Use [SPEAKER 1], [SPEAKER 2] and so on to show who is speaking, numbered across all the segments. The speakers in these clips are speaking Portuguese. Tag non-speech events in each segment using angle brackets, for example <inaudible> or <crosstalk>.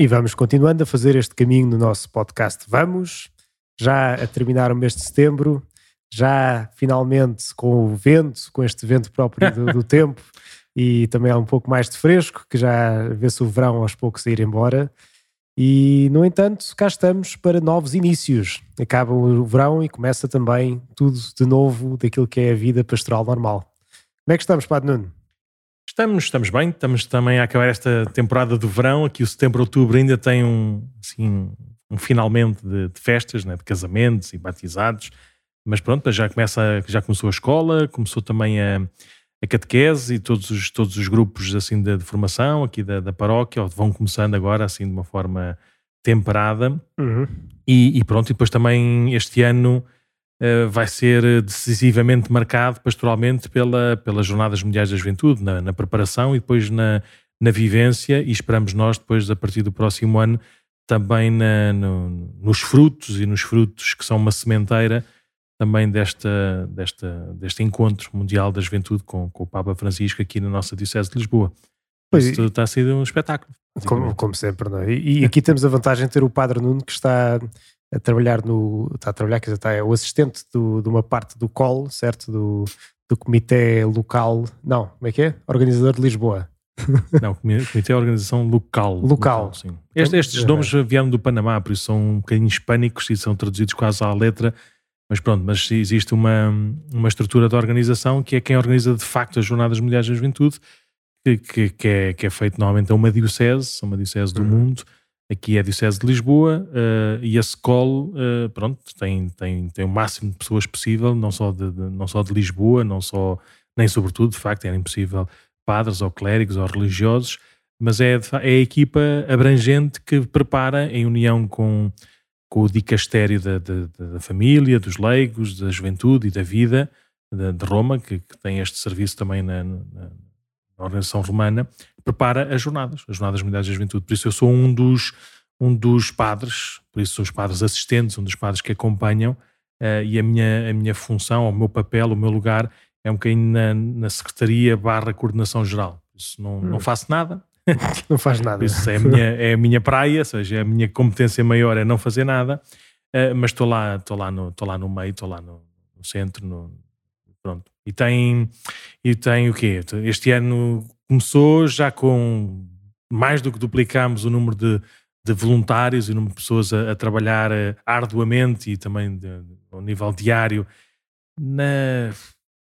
[SPEAKER 1] E vamos continuando a fazer este caminho no nosso podcast Vamos, já a terminar o mês de setembro, já finalmente com o vento, com este vento próprio do, do <laughs> tempo e também há um pouco mais de fresco, que já vê-se o verão aos poucos a ir embora. E, no entanto, cá estamos para novos inícios. Acaba o verão e começa também tudo de novo daquilo que é a vida pastoral normal. Como é que estamos, Padre Nuno?
[SPEAKER 2] Estamos, estamos bem, estamos também a acabar esta temporada do verão. Aqui o setembro, outubro ainda tem um, assim, um finalmente de, de festas, né, de casamentos e batizados. Mas pronto, já, começa, já começou a escola, começou também a, a catequese e todos os, todos os grupos assim de, de formação aqui da, da paróquia vão começando agora assim de uma forma temperada
[SPEAKER 1] uhum.
[SPEAKER 2] e, e, pronto, e depois também este ano vai ser decisivamente marcado pastoralmente pela, pelas Jornadas Mundiais da Juventude, na, na preparação e depois na, na vivência e esperamos nós depois a partir do próximo ano também na, no, nos frutos e nos frutos que são uma sementeira também desta, desta, deste encontro mundial da juventude com, com o Papa Francisco aqui na nossa Diocese de Lisboa. Pois Isso está a ser um espetáculo.
[SPEAKER 1] Como, como sempre, não é? E, e aqui temos a vantagem de ter o Padre Nuno que está a trabalhar no. Está a trabalhar, quer dizer, está, é o assistente do, de uma parte do COL, certo? Do, do Comitê Local. Não, como é que é? Organizador de Lisboa. <laughs>
[SPEAKER 2] Não, Comitê de Organização Local.
[SPEAKER 1] Local. local
[SPEAKER 2] sim. Este, estes nomes vieram do Panamá, por isso são um bocadinho hispânicos e são traduzidos quase à letra mas pronto, mas existe uma, uma estrutura de organização que é quem organiza de facto as Jornadas Mundiais da Juventude, que, que, que, é, que é feito normalmente a uma diocese, uma diocese do uhum. mundo. Aqui é a Diocese de Lisboa uh, e a SCOL, uh, pronto, tem, tem, tem o máximo de pessoas possível, não só de, de, não só de Lisboa, não só, nem sobretudo, de facto, era impossível padres ou clérigos ou religiosos, mas é, é a equipa abrangente que prepara, em união com com o dicastério da, da, da, família, dos leigos, da juventude e da vida de, de Roma, que, que, tem este serviço também na, na, na, organização romana, prepara as jornadas, as jornadas mundiais da juventude. Por isso eu sou um dos, um dos padres, por isso sou os padres assistentes, um dos padres que acompanham, uh, e a minha, a minha função, o meu papel, o meu lugar é um bocadinho na, na secretaria barra coordenação geral. Isso não, hum. não faço nada, <laughs>
[SPEAKER 1] não faz nada.
[SPEAKER 2] Isso é a, minha, é a minha praia, ou seja, a minha competência maior é não fazer nada, uh, mas estou lá, estou lá, no, estou lá no meio, estou lá no, no centro, no, pronto. E tem, e tem o quê? Este ano começou já com mais do que duplicámos o número de, de voluntários e o número de pessoas a, a trabalhar uh, arduamente e também de, ao nível diário na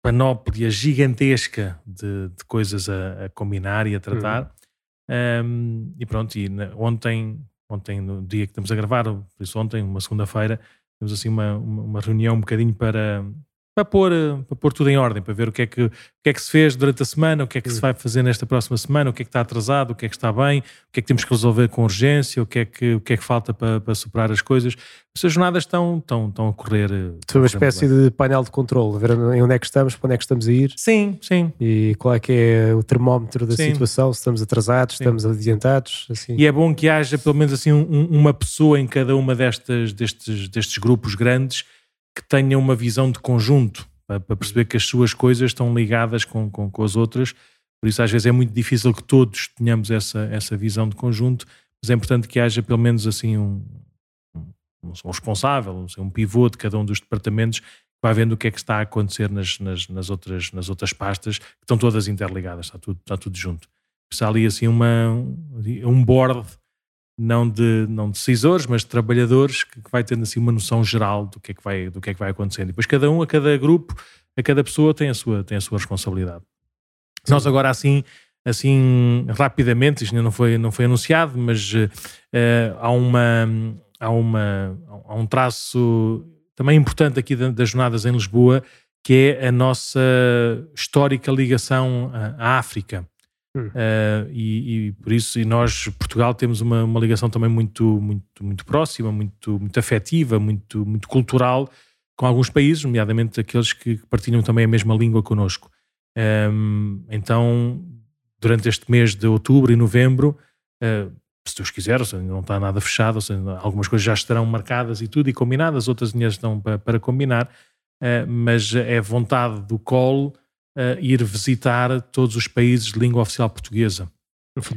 [SPEAKER 2] panóplia gigantesca de, de coisas a, a, combinar e a tratar. Uhum. Um, e pronto, e ontem, ontem, no dia que estamos a gravar, por isso ontem, uma segunda-feira, temos assim uma, uma reunião um bocadinho para, para pôr, para pôr tudo em ordem, para ver o que, é que, o que é que se fez durante a semana, o que é que se vai fazer nesta próxima semana, o que é que está atrasado, o que é que está bem, o que é que temos que resolver com urgência, o que é que, o que, é que falta para, para superar as coisas. Essas jornadas estão, estão, estão a correr.
[SPEAKER 1] Foi uma espécie de painel de controle, ver em onde é que estamos, para onde é que estamos a ir.
[SPEAKER 2] Sim, sim.
[SPEAKER 1] E qual é que é o termómetro da sim. situação, se estamos atrasados, estamos adiantados. Assim.
[SPEAKER 2] E é bom que haja pelo menos assim um, uma pessoa em cada uma destas, destes, destes grupos grandes que tenha uma visão de conjunto para, perceber que as suas coisas estão ligadas com, com, com, as outras. Por isso, às vezes, é muito difícil que todos tenhamos essa, essa visão de conjunto, mas é importante que haja pelo menos assim um, um, responsável, um pivô de cada um dos departamentos vai vendo o que é que está a acontecer nas, nas, nas, outras, nas outras pastas, que estão todas interligadas, está tudo, está tudo junto. Precisa ali assim uma, um board não de, não de decisores, mas de trabalhadores, que, que, vai tendo assim uma noção geral do que é que vai, do que é que vai acontecendo. E depois cada um, a cada grupo, a cada pessoa tem a sua, tem a sua responsabilidade. Sim. Nós agora assim, assim rapidamente, isto ainda não foi, não foi anunciado, mas uh, há, uma, há, uma, há um traço também importante aqui das jornadas em Lisboa, que é a nossa histórica ligação à África. Uh, e, e, por isso, e nós, Portugal, temos uma, uma ligação também muito, muito, muito próxima, muito, muito afetiva, muito, muito cultural com alguns países, nomeadamente aqueles que partilham também a mesma língua connosco. Um, então, durante este mês de outubro e novembro, uh, se Deus quiser, ou seja, não está nada fechado, seja, algumas coisas já estarão marcadas e tudo e combinadas, outras ainda estão para, para combinar, uh, mas é vontade do colo uh, ir visitar todos os países de língua oficial portuguesa.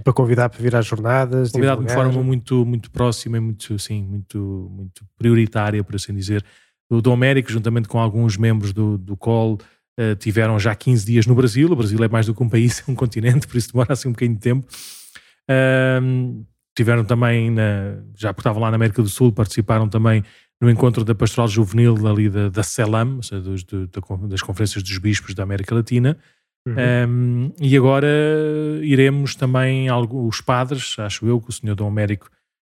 [SPEAKER 1] Para convidar para vir às jornadas.
[SPEAKER 2] Convidar de forma muito, muito próxima e muito, sim, muito, muito prioritária, por assim dizer. O Dom Américo, juntamente com alguns membros do, do COL, uh, tiveram já 15 dias no Brasil. O Brasil é mais do que um país, <laughs> é um continente, por isso demora assim um bocadinho de tempo. Uh, tiveram também, na, já porque estavam lá na América do Sul, participaram também no encontro da Pastoral Juvenil ali da, da CELAM, ou seja, dos, do, das Conferências dos Bispos da América Latina. Uhum. Um, e agora iremos também, algo, os padres, acho eu que o senhor Dom Américo,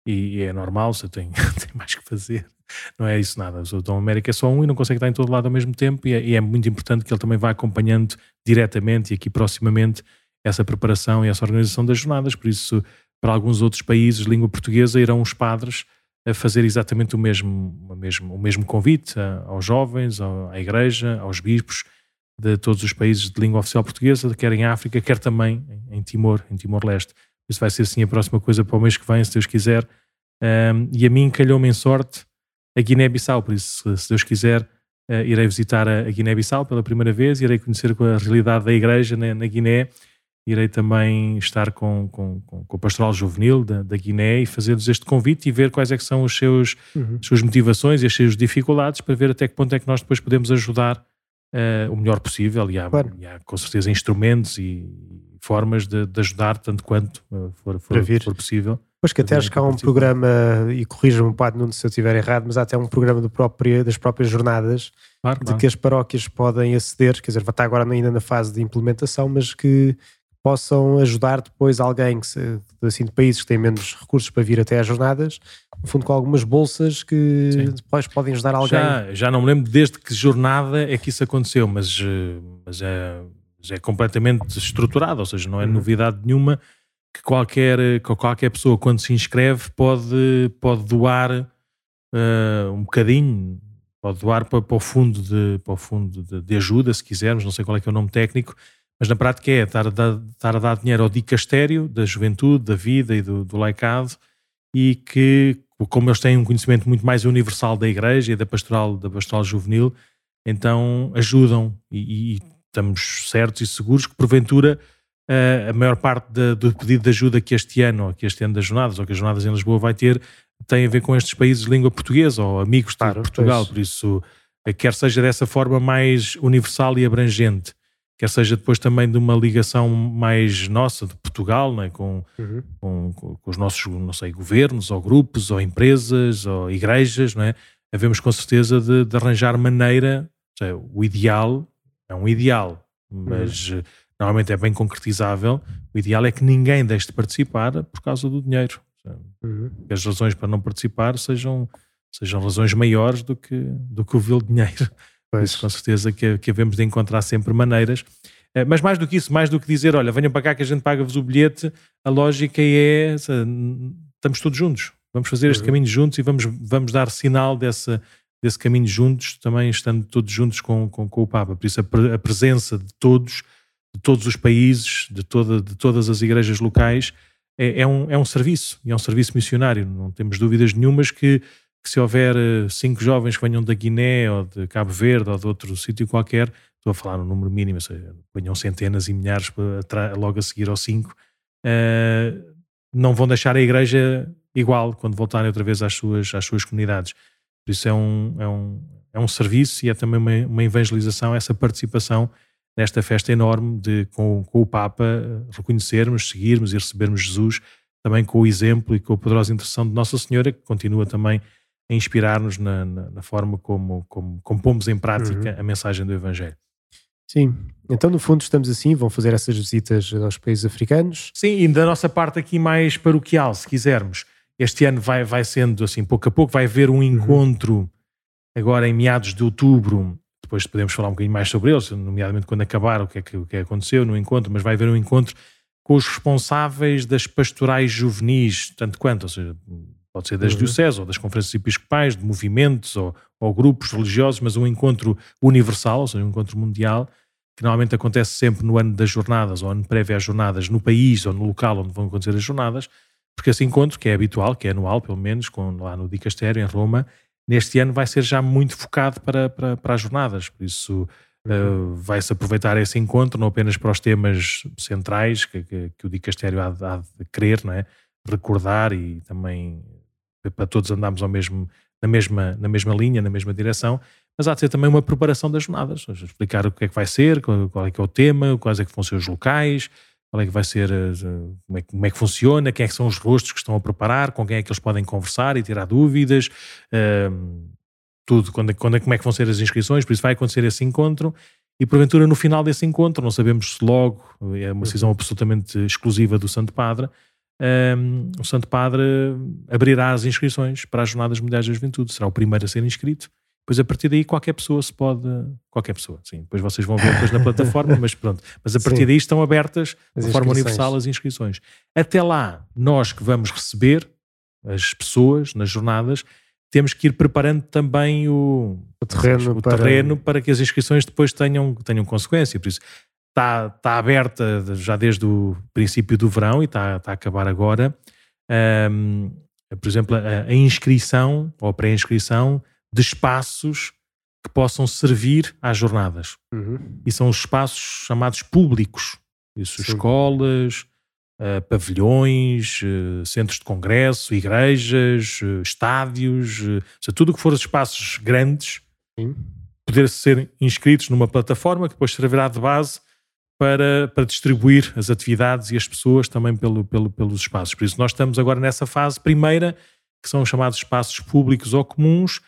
[SPEAKER 2] e, e é normal, você tem, tem mais que fazer, não é isso nada. O Dom Américo é só um e não consegue estar em todo lado ao mesmo tempo, e é, e é muito importante que ele também vá acompanhando diretamente e aqui proximamente essa preparação e essa organização das jornadas. Por isso, para alguns outros países língua portuguesa, irão os padres a fazer exatamente o mesmo, o mesmo, o mesmo convite aos jovens, à igreja, aos bispos de todos os países de língua oficial portuguesa, quer em África, quer também em Timor, em Timor-Leste. Isso vai ser assim a próxima coisa para o mês que vem, se Deus quiser. Um, e a mim calhou-me em sorte a Guiné-Bissau, por isso, se Deus quiser, uh, irei visitar a, a Guiné-Bissau pela primeira vez, irei conhecer a realidade da igreja na, na Guiné irei também estar com, com, com, o Pastoral Juvenil da, da Guiné e fazer-lhes este convite e ver quais é que são os seus, uhum. as suas motivações e as suas dificuldades para ver até que ponto é que nós depois podemos ajudar uh, o melhor possível e há, claro. e há, com certeza instrumentos e formas de, de ajudar tanto quanto uh, for, for, for, possível.
[SPEAKER 1] Pois que até acho que há um programa, e corrija-me, Padre Nuno, se eu estiver errado, mas há até um programa próprio, das próprias jornadas claro, de claro. que as paróquias podem aceder, quer dizer, vai estar agora ainda na fase de implementação, mas que possam ajudar depois alguém que se, assim, de países que têm menos recursos para vir até às jornadas, no fundo com algumas bolsas que Sim. depois podem ajudar alguém.
[SPEAKER 2] Já, já não me lembro desde que jornada é que isso aconteceu, mas, eh, mas é, é completamente estruturado, ou seja, não é uhum. novidade nenhuma que qualquer, que qualquer pessoa quando se inscreve pode, pode doar uh, um bocadinho, pode doar para, para o fundo, de, para o fundo de, de ajuda, se quisermos, não sei qual é que é o nome técnico, mas na prática é estar a dar, estar a dar dinheiro ao dicastério da juventude, da vida e do, do laicado e que, como eles têm um conhecimento muito mais universal da igreja e da pastoral, da pastoral juvenil, então ajudam e, e estamos certos e seguros que porventura a maior parte da, do pedido de ajuda que este ano, ou que este ano das jornadas, ou que as jornadas em Lisboa vai ter, tem a ver com estes países de língua portuguesa ou amigos claro, de Portugal, pois. por isso quer seja dessa forma mais universal e abrangente quer seja depois também de uma ligação mais nossa de Portugal, né, com, uhum. com, com, os nossos, não sei, governos, ou grupos, ou empresas, ou igrejas, não é? Havemos com certeza de, de arranjar maneira, seja, o ideal é um ideal, mas uhum. normalmente é bem concretizável. O ideal é que ninguém deixe de participar por causa do dinheiro. Uhum. Que as razões para não participar sejam, sejam razões maiores do que, do que o vil dinheiro. Pois. Isso com certeza que, que havemos de encontrar sempre maneiras. Eh, mas mais do que isso, mais do que dizer, olha, venham para cá que a gente paga-vos o bilhete, a lógica é, estamos todos juntos, vamos fazer este uhum. caminho juntos e vamos, vamos dar sinal dessa, desse caminho juntos, também estando todos juntos com, com, com o Papa. Por isso a, a, presença de todos, de todos os países, de, toda, de todas as igrejas locais, é, é, um, é um serviço, e é um serviço missionário. Não temos dúvidas nenhumas que que se houver eh, cinco jovens que venham da Guiné ou de Cabo Verde ou de outro sítio qualquer, estou a falar no número mínimo, ou seja, venham centenas e milhares logo a seguir aos cinco, uh, não vão deixar a igreja igual quando voltarem outra vez às suas, às suas comunidades. Por isso é um, é um, é um serviço e é também uma, uma evangelização, essa participação nesta festa enorme de, com, com o Papa, reconhecermos, seguirmos e recebermos Jesus, também com o exemplo e com a poderosa intercessão de Nossa Senhora, que continua também a inspirar-nos na, na, na, forma como, como, como pomos em prática uhum. a mensagem do Evangelho.
[SPEAKER 1] Sim, então no fundo estamos assim, vão fazer essas visitas aos países africanos.
[SPEAKER 2] Sim, e da nossa parte aqui mais paroquial, se quisermos. Este ano vai, vai sendo assim, pouco a pouco, vai haver um uhum. encontro uhum. agora em meados de outubro. Depois podemos falar um bocadinho mais sobre eles, nomeadamente quando acabar o que é que, o que, é que aconteceu no encontro, mas vai haver um encontro com os responsáveis das pastorais juvenis, tanto quanto, ou seja, Pode ser das uhum. dioceses ou das conferências episcopais, de movimentos ou, ou, grupos religiosos, mas um encontro universal, ou seja, um encontro mundial, que normalmente acontece sempre no ano das jornadas ou ano prévio às jornadas, no país ou no local onde vão acontecer as jornadas, porque esse encontro, que é habitual, que é anual pelo menos, com, lá no Dicastério, em Roma, neste ano vai ser já muito focado para, para, para as jornadas. Por isso, Uh, Vai-se aproveitar esse encontro não apenas para os temas centrais que, que, que o Dicastério há, há de querer, não é? recordar e também para todos andarmos ao mesmo, na, mesma, na mesma linha, na mesma direção, mas há de ser também uma preparação das jornadas, explicar o que é que vai ser, qual é que é o tema, quais é que vão ser os locais, qual é que vai ser, eh, como é, como é que funciona, quem é que são os rostos que estão a preparar, com quem é que eles podem conversar e tirar dúvidas, uh, tudo, quando, quando, é, como é que vão ser as inscrições, por isso vai acontecer esse encontro e porventura no final desse encontro, não sabemos se logo, é uma decisão uhum. absolutamente exclusiva do Santo Padre, um, o Santo Padre abrirá as inscrições para as Jornadas Mundiais da Juventude, será o primeiro a ser inscrito. Depois, a partir daí, qualquer pessoa se pode. Qualquer pessoa, sim. Depois vocês vão ver depois na plataforma, <laughs> mas pronto. Mas a partir sim. daí estão abertas de forma universal as inscrições. Até lá, nós que vamos receber as pessoas nas jornadas, temos que ir preparando também o,
[SPEAKER 1] o, terreno,
[SPEAKER 2] o para... terreno para que as inscrições depois tenham, tenham consequência. Por isso, está, está aberta já desde o princípio do verão e está, está a acabar agora. Um, por exemplo, a, a inscrição ou a pré-inscrição de espaços que possam servir às jornadas. Uhum. E são os espaços chamados públicos. Isso, escolas, uh, pavilhões, uh, centros de congresso, igrejas, uh, estádios, seja, tudo o que for espaços grandes, Sim. poder ser inscritos numa plataforma que depois servirá de base para, para distribuir as atividades e as pessoas também pelo, pelo, pelos espaços. Por isso, nós estamos agora nessa fase primeira, que são chamados espaços públicos ou comuns,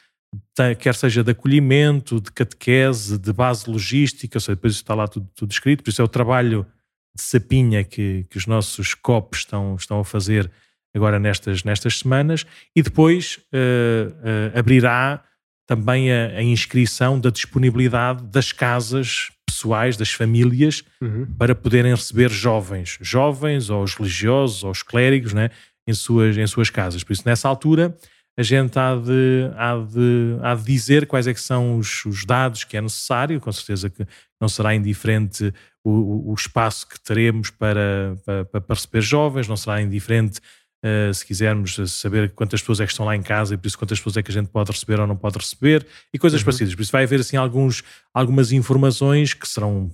[SPEAKER 2] quer seja de acolhimento, de catequese, de base logística, ou seja, depois está lá tudo, tudo escrito, por isso é o trabalho de sapinha que, que os nossos COPs estão, estão a fazer agora nestas, nestas semanas, e depois uh, uh, abrirá também a, a, inscrição da disponibilidade das casas pessoais, das famílias, uhum. para poderem receber jovens, jovens ou os religiosos ou os clérigos, né, em, suas, em suas casas. Por isso, nessa altura, a gente há de, há de, há de dizer quais é que são os, os dados que é necessário, com certeza que não será indiferente o, o espaço que teremos para, para, para receber jovens, não será indiferente Uh, se quisermos saber quantas pessoas é que estão lá em casa e por isso quantas pessoas é que a gente pode receber ou não pode receber e coisas uhum. parecidas. Por isso vai haver assim alguns, algumas informações que serão,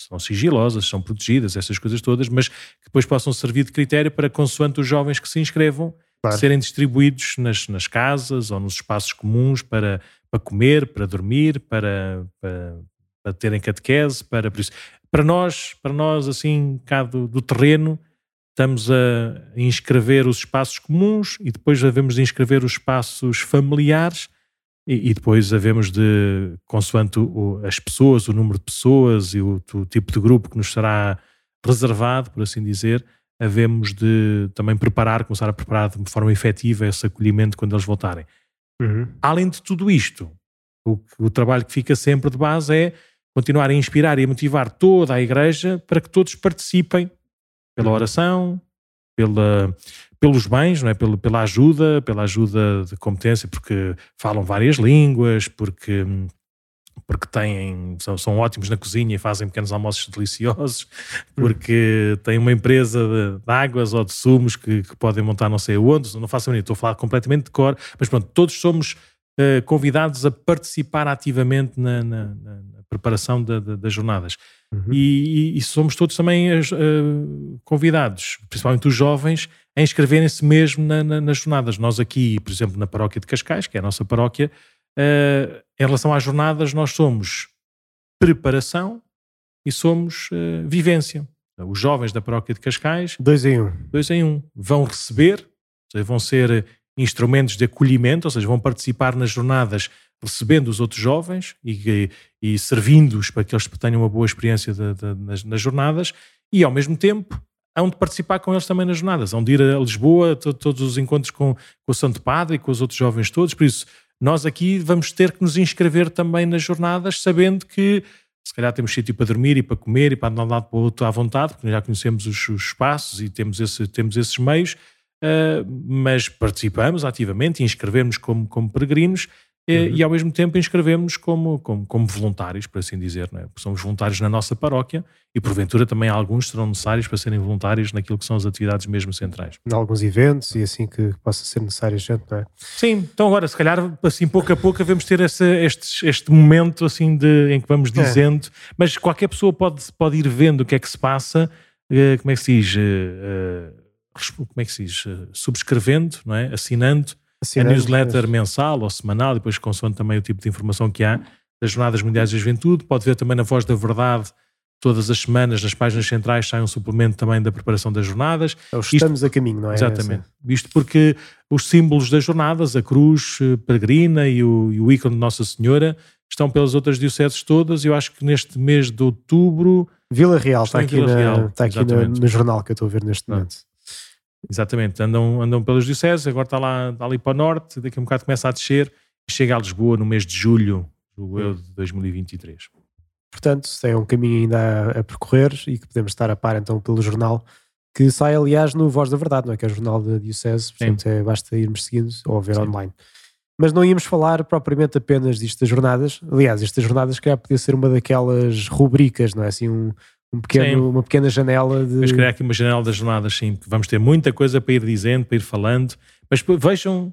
[SPEAKER 2] serão sigilosas, são protegidas, essas coisas todas, mas que depois possam servir de critério para consoante os jovens que se inscrevam claro. serem distribuídos nas, nas casas ou nos espaços comuns para, para comer, para dormir, para, para, para terem catequese, para, por isso, para nós, para nós assim, cá do, do terreno, estamos a inscrever os espaços comuns e depois havemos de inscrever os espaços familiares e, e depois havemos de, consoante o, as pessoas, o número de pessoas e o, o, tipo de grupo que nos será reservado, por assim dizer, havemos de também preparar, começar a preparar de forma efetiva esse acolhimento quando eles voltarem. Uhum. Além de tudo isto, o, o trabalho que fica sempre de base é continuar a inspirar e a motivar toda a Igreja para que todos participem pela oração, pela, pelos bens, não é? pela, pela ajuda, pela ajuda de competência, porque falam várias línguas, porque, porque têm, são, são ótimos na cozinha e fazem pequenos almoços deliciosos, porque têm uma empresa de, de águas ou de sumos que, que, podem montar não sei onde, não faço a estou a falar completamente de cor, mas pronto, todos somos uh, convidados a participar ativamente na, na, na preparação das jornadas. Uhum. E, e, somos todos também uh, convidados, principalmente os jovens, a inscreverem-se mesmo na, na, nas jornadas. Nós aqui, por exemplo, na paróquia de Cascais, que é a nossa paróquia, em relação às jornadas, nós somos preparação e somos vivência. Os jovens da paróquia de Cascais,
[SPEAKER 1] dois em um,
[SPEAKER 2] dois em um, vão receber, vão ser instrumentos de acolhimento, ou seja, vão participar nas jornadas recebendo os outros jovens e, e servindo-os para que eles tenham uma boa experiência de, de, nas, nas, jornadas e, ao mesmo tempo, hão de participar com eles também nas jornadas, hão de ir a Lisboa, to, todos os encontros com, com o Santo Padre e com os outros jovens todos, por isso nós aqui vamos ter que nos inscrever também nas jornadas, sabendo que se calhar temos sítio para dormir e para comer e para andar de um lado para o outro à vontade, porque já conhecemos os, os espaços e temos, esse, temos esses meios, uh, mas participamos ativamente e inscrevemos como, como peregrinos e, uhum. e, ao mesmo tempo inscrevemos como, como, como voluntários, por assim dizer. Não é? Somos voluntários na nossa paróquia e porventura também alguns serão necessários para serem voluntários naquilo que são as atividades mesmo centrais.
[SPEAKER 1] Em alguns eventos e assim que possa ser necessário gente, não é?
[SPEAKER 2] Sim, então agora se calhar assim pouco a pouco devemos ter esse, este, este momento assim de, em que vamos é. dizendo, é. mas qualquer pessoa pode, pode ir vendo o que é que se passa, uh, como é que se diz, uh, uh, como é que se diz, subscrevendo, não é? assinando a newsletter mensal ou semanal, depois consoante também o tipo de informação que há das Jornadas Mundiais da Juventude. Pode ver também na Voz da Verdade, todas as semanas, nas páginas centrais, sai um suplemento também da preparação das jornadas.
[SPEAKER 1] É estamos Isto, a caminho, não é?
[SPEAKER 2] Exatamente. Isto porque os símbolos das jornadas, a cruz eh, peregrina e o, e o ícone de Nossa Senhora, estão pelas outras dioceses todas. Eu acho que neste mês de outubro.
[SPEAKER 1] Vila Real está, está aqui, Vila na, Real, está aqui no, no, jornal que eu estou a ver neste momento.
[SPEAKER 2] Exatamente, andam, andam pelas dioceses, agora está, lá, está ali para o norte, daqui a um bocado começa a descer e chega a Lisboa no mês de julho, julgo eu, de 2023.
[SPEAKER 1] Portanto, é um caminho ainda a, a, percorrer e que podemos estar a par então pelo jornal, que sai aliás no Voz da Verdade, não é? Que é o jornal da Diocese, portanto é, basta irmos seguindo ou ver Sim. online. Mas não íamos falar propriamente apenas disto das jornadas. Aliás, estas jornadas que podia ser uma daquelas rubricas, não é? Assim, um, um pequeno, uma pequena janela de.
[SPEAKER 2] Mas criar aqui uma janela das jornadas, sim, vamos ter muita coisa para ir dizendo, para ir falando, mas vejam,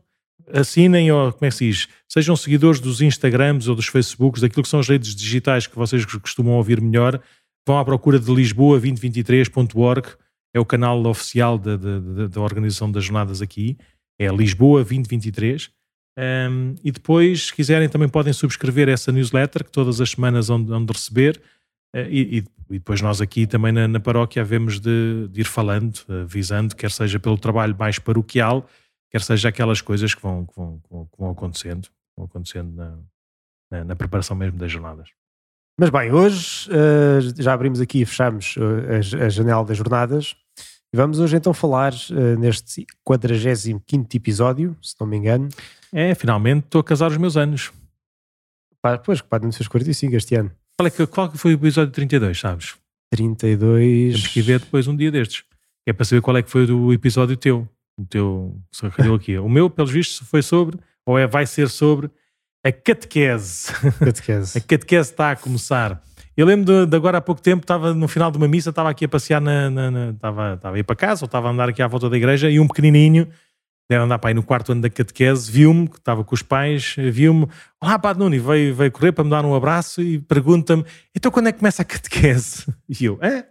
[SPEAKER 2] assinem ou como é que se diz, sejam seguidores dos Instagrams ou dos Facebooks, daquilo que são as redes digitais que vocês costumam ouvir melhor, vão à procura de Lisboa2023.org, é o canal oficial da, da, da organização das jornadas aqui, é Lisboa 2023. Um, e depois, se quiserem, também podem subscrever essa newsletter que todas as semanas vão de receber eh, e, e, depois nós aqui também na, na paróquia havemos de, de, ir falando, avisando, quer seja pelo trabalho mais paroquial, quer seja aquelas coisas que vão, que vão, que vão acontecendo, vão acontecendo na, na, na, preparação mesmo das jornadas.
[SPEAKER 1] Mas bem, hoje uh, já abrimos aqui e fechamos uh, a, a, janela das jornadas e vamos hoje então falar uh, neste 45 episódio, se não me engano.
[SPEAKER 2] É, finalmente estou a casar os meus anos.
[SPEAKER 1] Pá, pois, que não fez 45 este ano.
[SPEAKER 2] Qual, é que, qual foi o episódio 32, sabes?
[SPEAKER 1] 32.
[SPEAKER 2] Temos que ver depois um dia destes. É para saber qual é que foi o episódio teu. O teu. Aqui. O meu, pelos vistos, foi sobre, ou é, vai ser sobre, a catequese.
[SPEAKER 1] Catequese. <laughs>
[SPEAKER 2] a catequese está a começar. Eu lembro de, de, agora há pouco tempo, estava no final de uma missa, estava aqui a passear, na, na, na, estava, estava a ir para casa, ou estava a andar aqui à volta da igreja, e um pequenininho deve andar para aí no quarto ano da catequese, viu-me, que estava com os pais, viu-me, olá Padre Nuno, e veio, veio correr para me dar um abraço e pergunta-me, então quando é que começa a catequese? <laughs> E eu, é?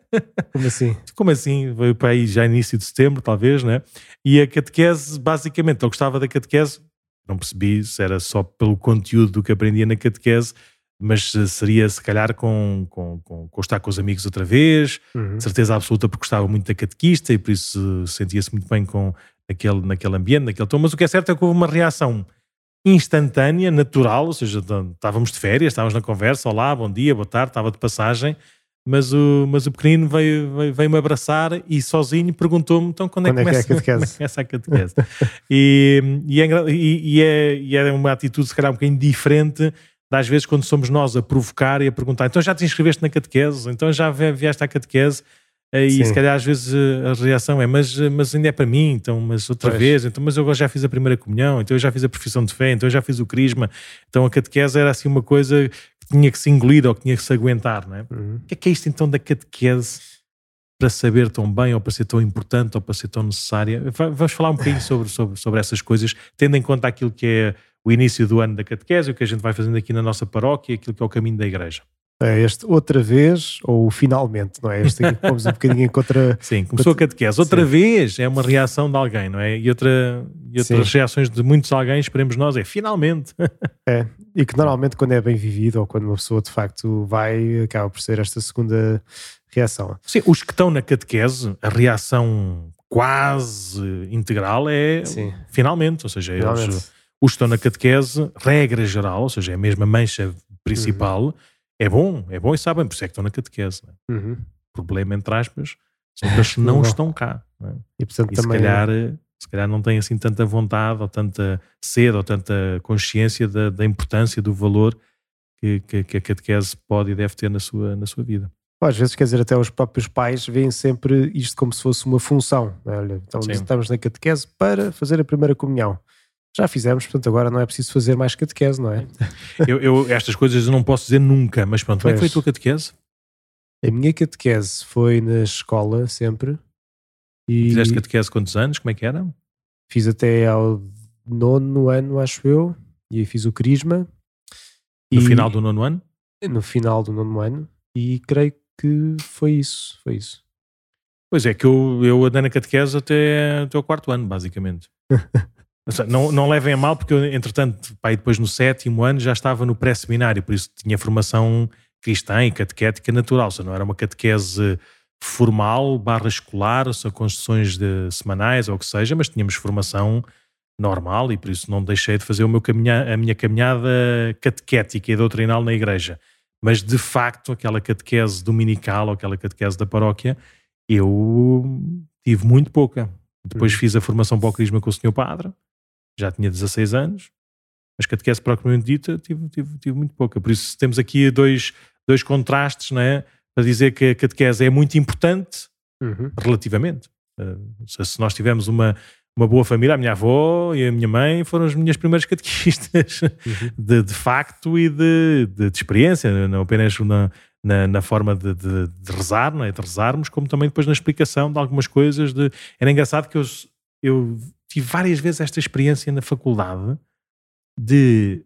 [SPEAKER 1] Como assim? <laughs>
[SPEAKER 2] Como assim? Veio para aí já início de setembro, talvez, né? E a catequese, basicamente, eu gostava da catequese, não percebi se era só pelo conteúdo do que aprendia na catequese, mas seria se calhar com, com, com, com estar com os amigos outra vez, uhum. certeza absoluta porque gostava muito da catequista e por isso sentia-se muito bem com, naquele, naquele ambiente, naquele tom, mas o que é certo é que houve uma reação instantânea, natural, ou seja, estávamos de férias, estávamos na conversa, olá, bom dia, boa tarde, estava de passagem, mas o, mas o pequenino veio, veio, veio me abraçar e sozinho perguntou-me então quando, <laughs>
[SPEAKER 1] quando
[SPEAKER 2] é que
[SPEAKER 1] começa, é que
[SPEAKER 2] é começa a catequese. e, e, é, e, é, e é uma atitude se calhar um bocadinho diferente das vezes quando somos nós a provocar e a perguntar então já te inscreveste na catequese, então já vieste à catequese e Sim. se calhar às vezes eh, a reação é, mas, eh, mas ainda é para mim, então, mas outra pois. vez, então, mas eu já fiz a primeira comunhão, então eu já fiz a profissão de fé, então eu já fiz o crisma, então a catequese era assim uma coisa que tinha que se engolir ou que tinha que se aguentar, não é? Uhum. O que é que é isto então da catequese para saber tão bem ou para ser tão importante ou para ser tão necessária? Vamos falar um bocadinho sobre, sobre, sobre essas coisas, tendo em conta aquilo que é o início do ano da catequese, o que a gente vai fazendo aqui na nossa paróquia, aquilo que é o caminho da igreja.
[SPEAKER 1] É este outra vez ou finalmente, não é? Este <laughs> pomos um bocadinho em contra.
[SPEAKER 2] Sim, começou a catequese. Outra Sim. vez é uma reação de alguém, não é? E, outra, e outras Sim. reações de muitos alguém, esperemos nós, é finalmente. <laughs>
[SPEAKER 1] É, e que normalmente quando é bem vivido ou quando uma pessoa de facto vai, acaba por ser esta segunda reação.
[SPEAKER 2] Sim, os que estão na catequese, a reação quase integral é Sim. finalmente, ou seja, finalmente. Eles, os que estão na catequese, regra geral, ou seja, é a mesma mancha principal. Uhum é bom, é bom e sabem, por isso é que estão na catequese. É? Uhum. Problema, entre aspas, são que <laughs> não estão cá. É? E, portanto, e também... se, calhar, se calhar não têm assim tanta vontade, ou tanta sede, ou tanta consciência da, da importância, do valor que, que, que, a catequese pode e deve ter na sua, na sua vida.
[SPEAKER 1] Às vezes, quer dizer, até os próprios pais veem sempre isto como se fosse uma função. É? Olha, então Sim. estamos na catequese para fazer a primeira comunhão. Já fizemos, portanto agora não é preciso fazer mais catequese, não é? <laughs>
[SPEAKER 2] Eu, eu, estas coisas eu não posso dizer nunca, mas pronto, como é que foi a tua catequese?
[SPEAKER 1] A minha catequese foi na escola sempre.
[SPEAKER 2] E Fizeste catequese quantos anos? Como é que era?
[SPEAKER 1] Fiz até ao nono ano, acho eu, e aí fiz o Crisma.
[SPEAKER 2] No e... final do nono ano?
[SPEAKER 1] No final do nono ano, e creio que foi isso, foi isso.
[SPEAKER 2] Pois é, que eu, eu andei na catequese até, até o quarto ano, basicamente. <laughs> não, não levem a mal, porque eu, entretanto, pai, depois no sétimo ano já estava no pré-seminário, por isso tinha formação cristã e catequética natural, seja, não era uma catequese formal, barra escolar, ou seja, com sessões de, semanais ou o que seja, mas tínhamos formação normal e por isso não deixei de fazer o meu caminha, a minha caminhada catequética e doutrinal na igreja. Mas de facto, aquela catequese dominical ou aquela catequese da paróquia eu tive muito pouca. Depois uhum. fiz a formação para o Crisma com o senhor padre, já tinha 16 anos, mas catequese propriamente dita tive, tive, tive muito pouca. Por isso temos aqui dois, dois contrastes, não é? Para dizer que a catequese é muito importante, uhum. relativamente. Uh, se nós tivermos uma, uma boa família, a minha avó e a minha mãe foram as minhas primeiras catequistas, uhum. <laughs> de, de facto e de, de, de experiência, não apenas na, na, na forma de, de, de, rezar, não é? de rezarmos, como também depois na explicação de algumas coisas. De... Era engraçado que eu, eu tive várias vezes esta experiência na faculdade de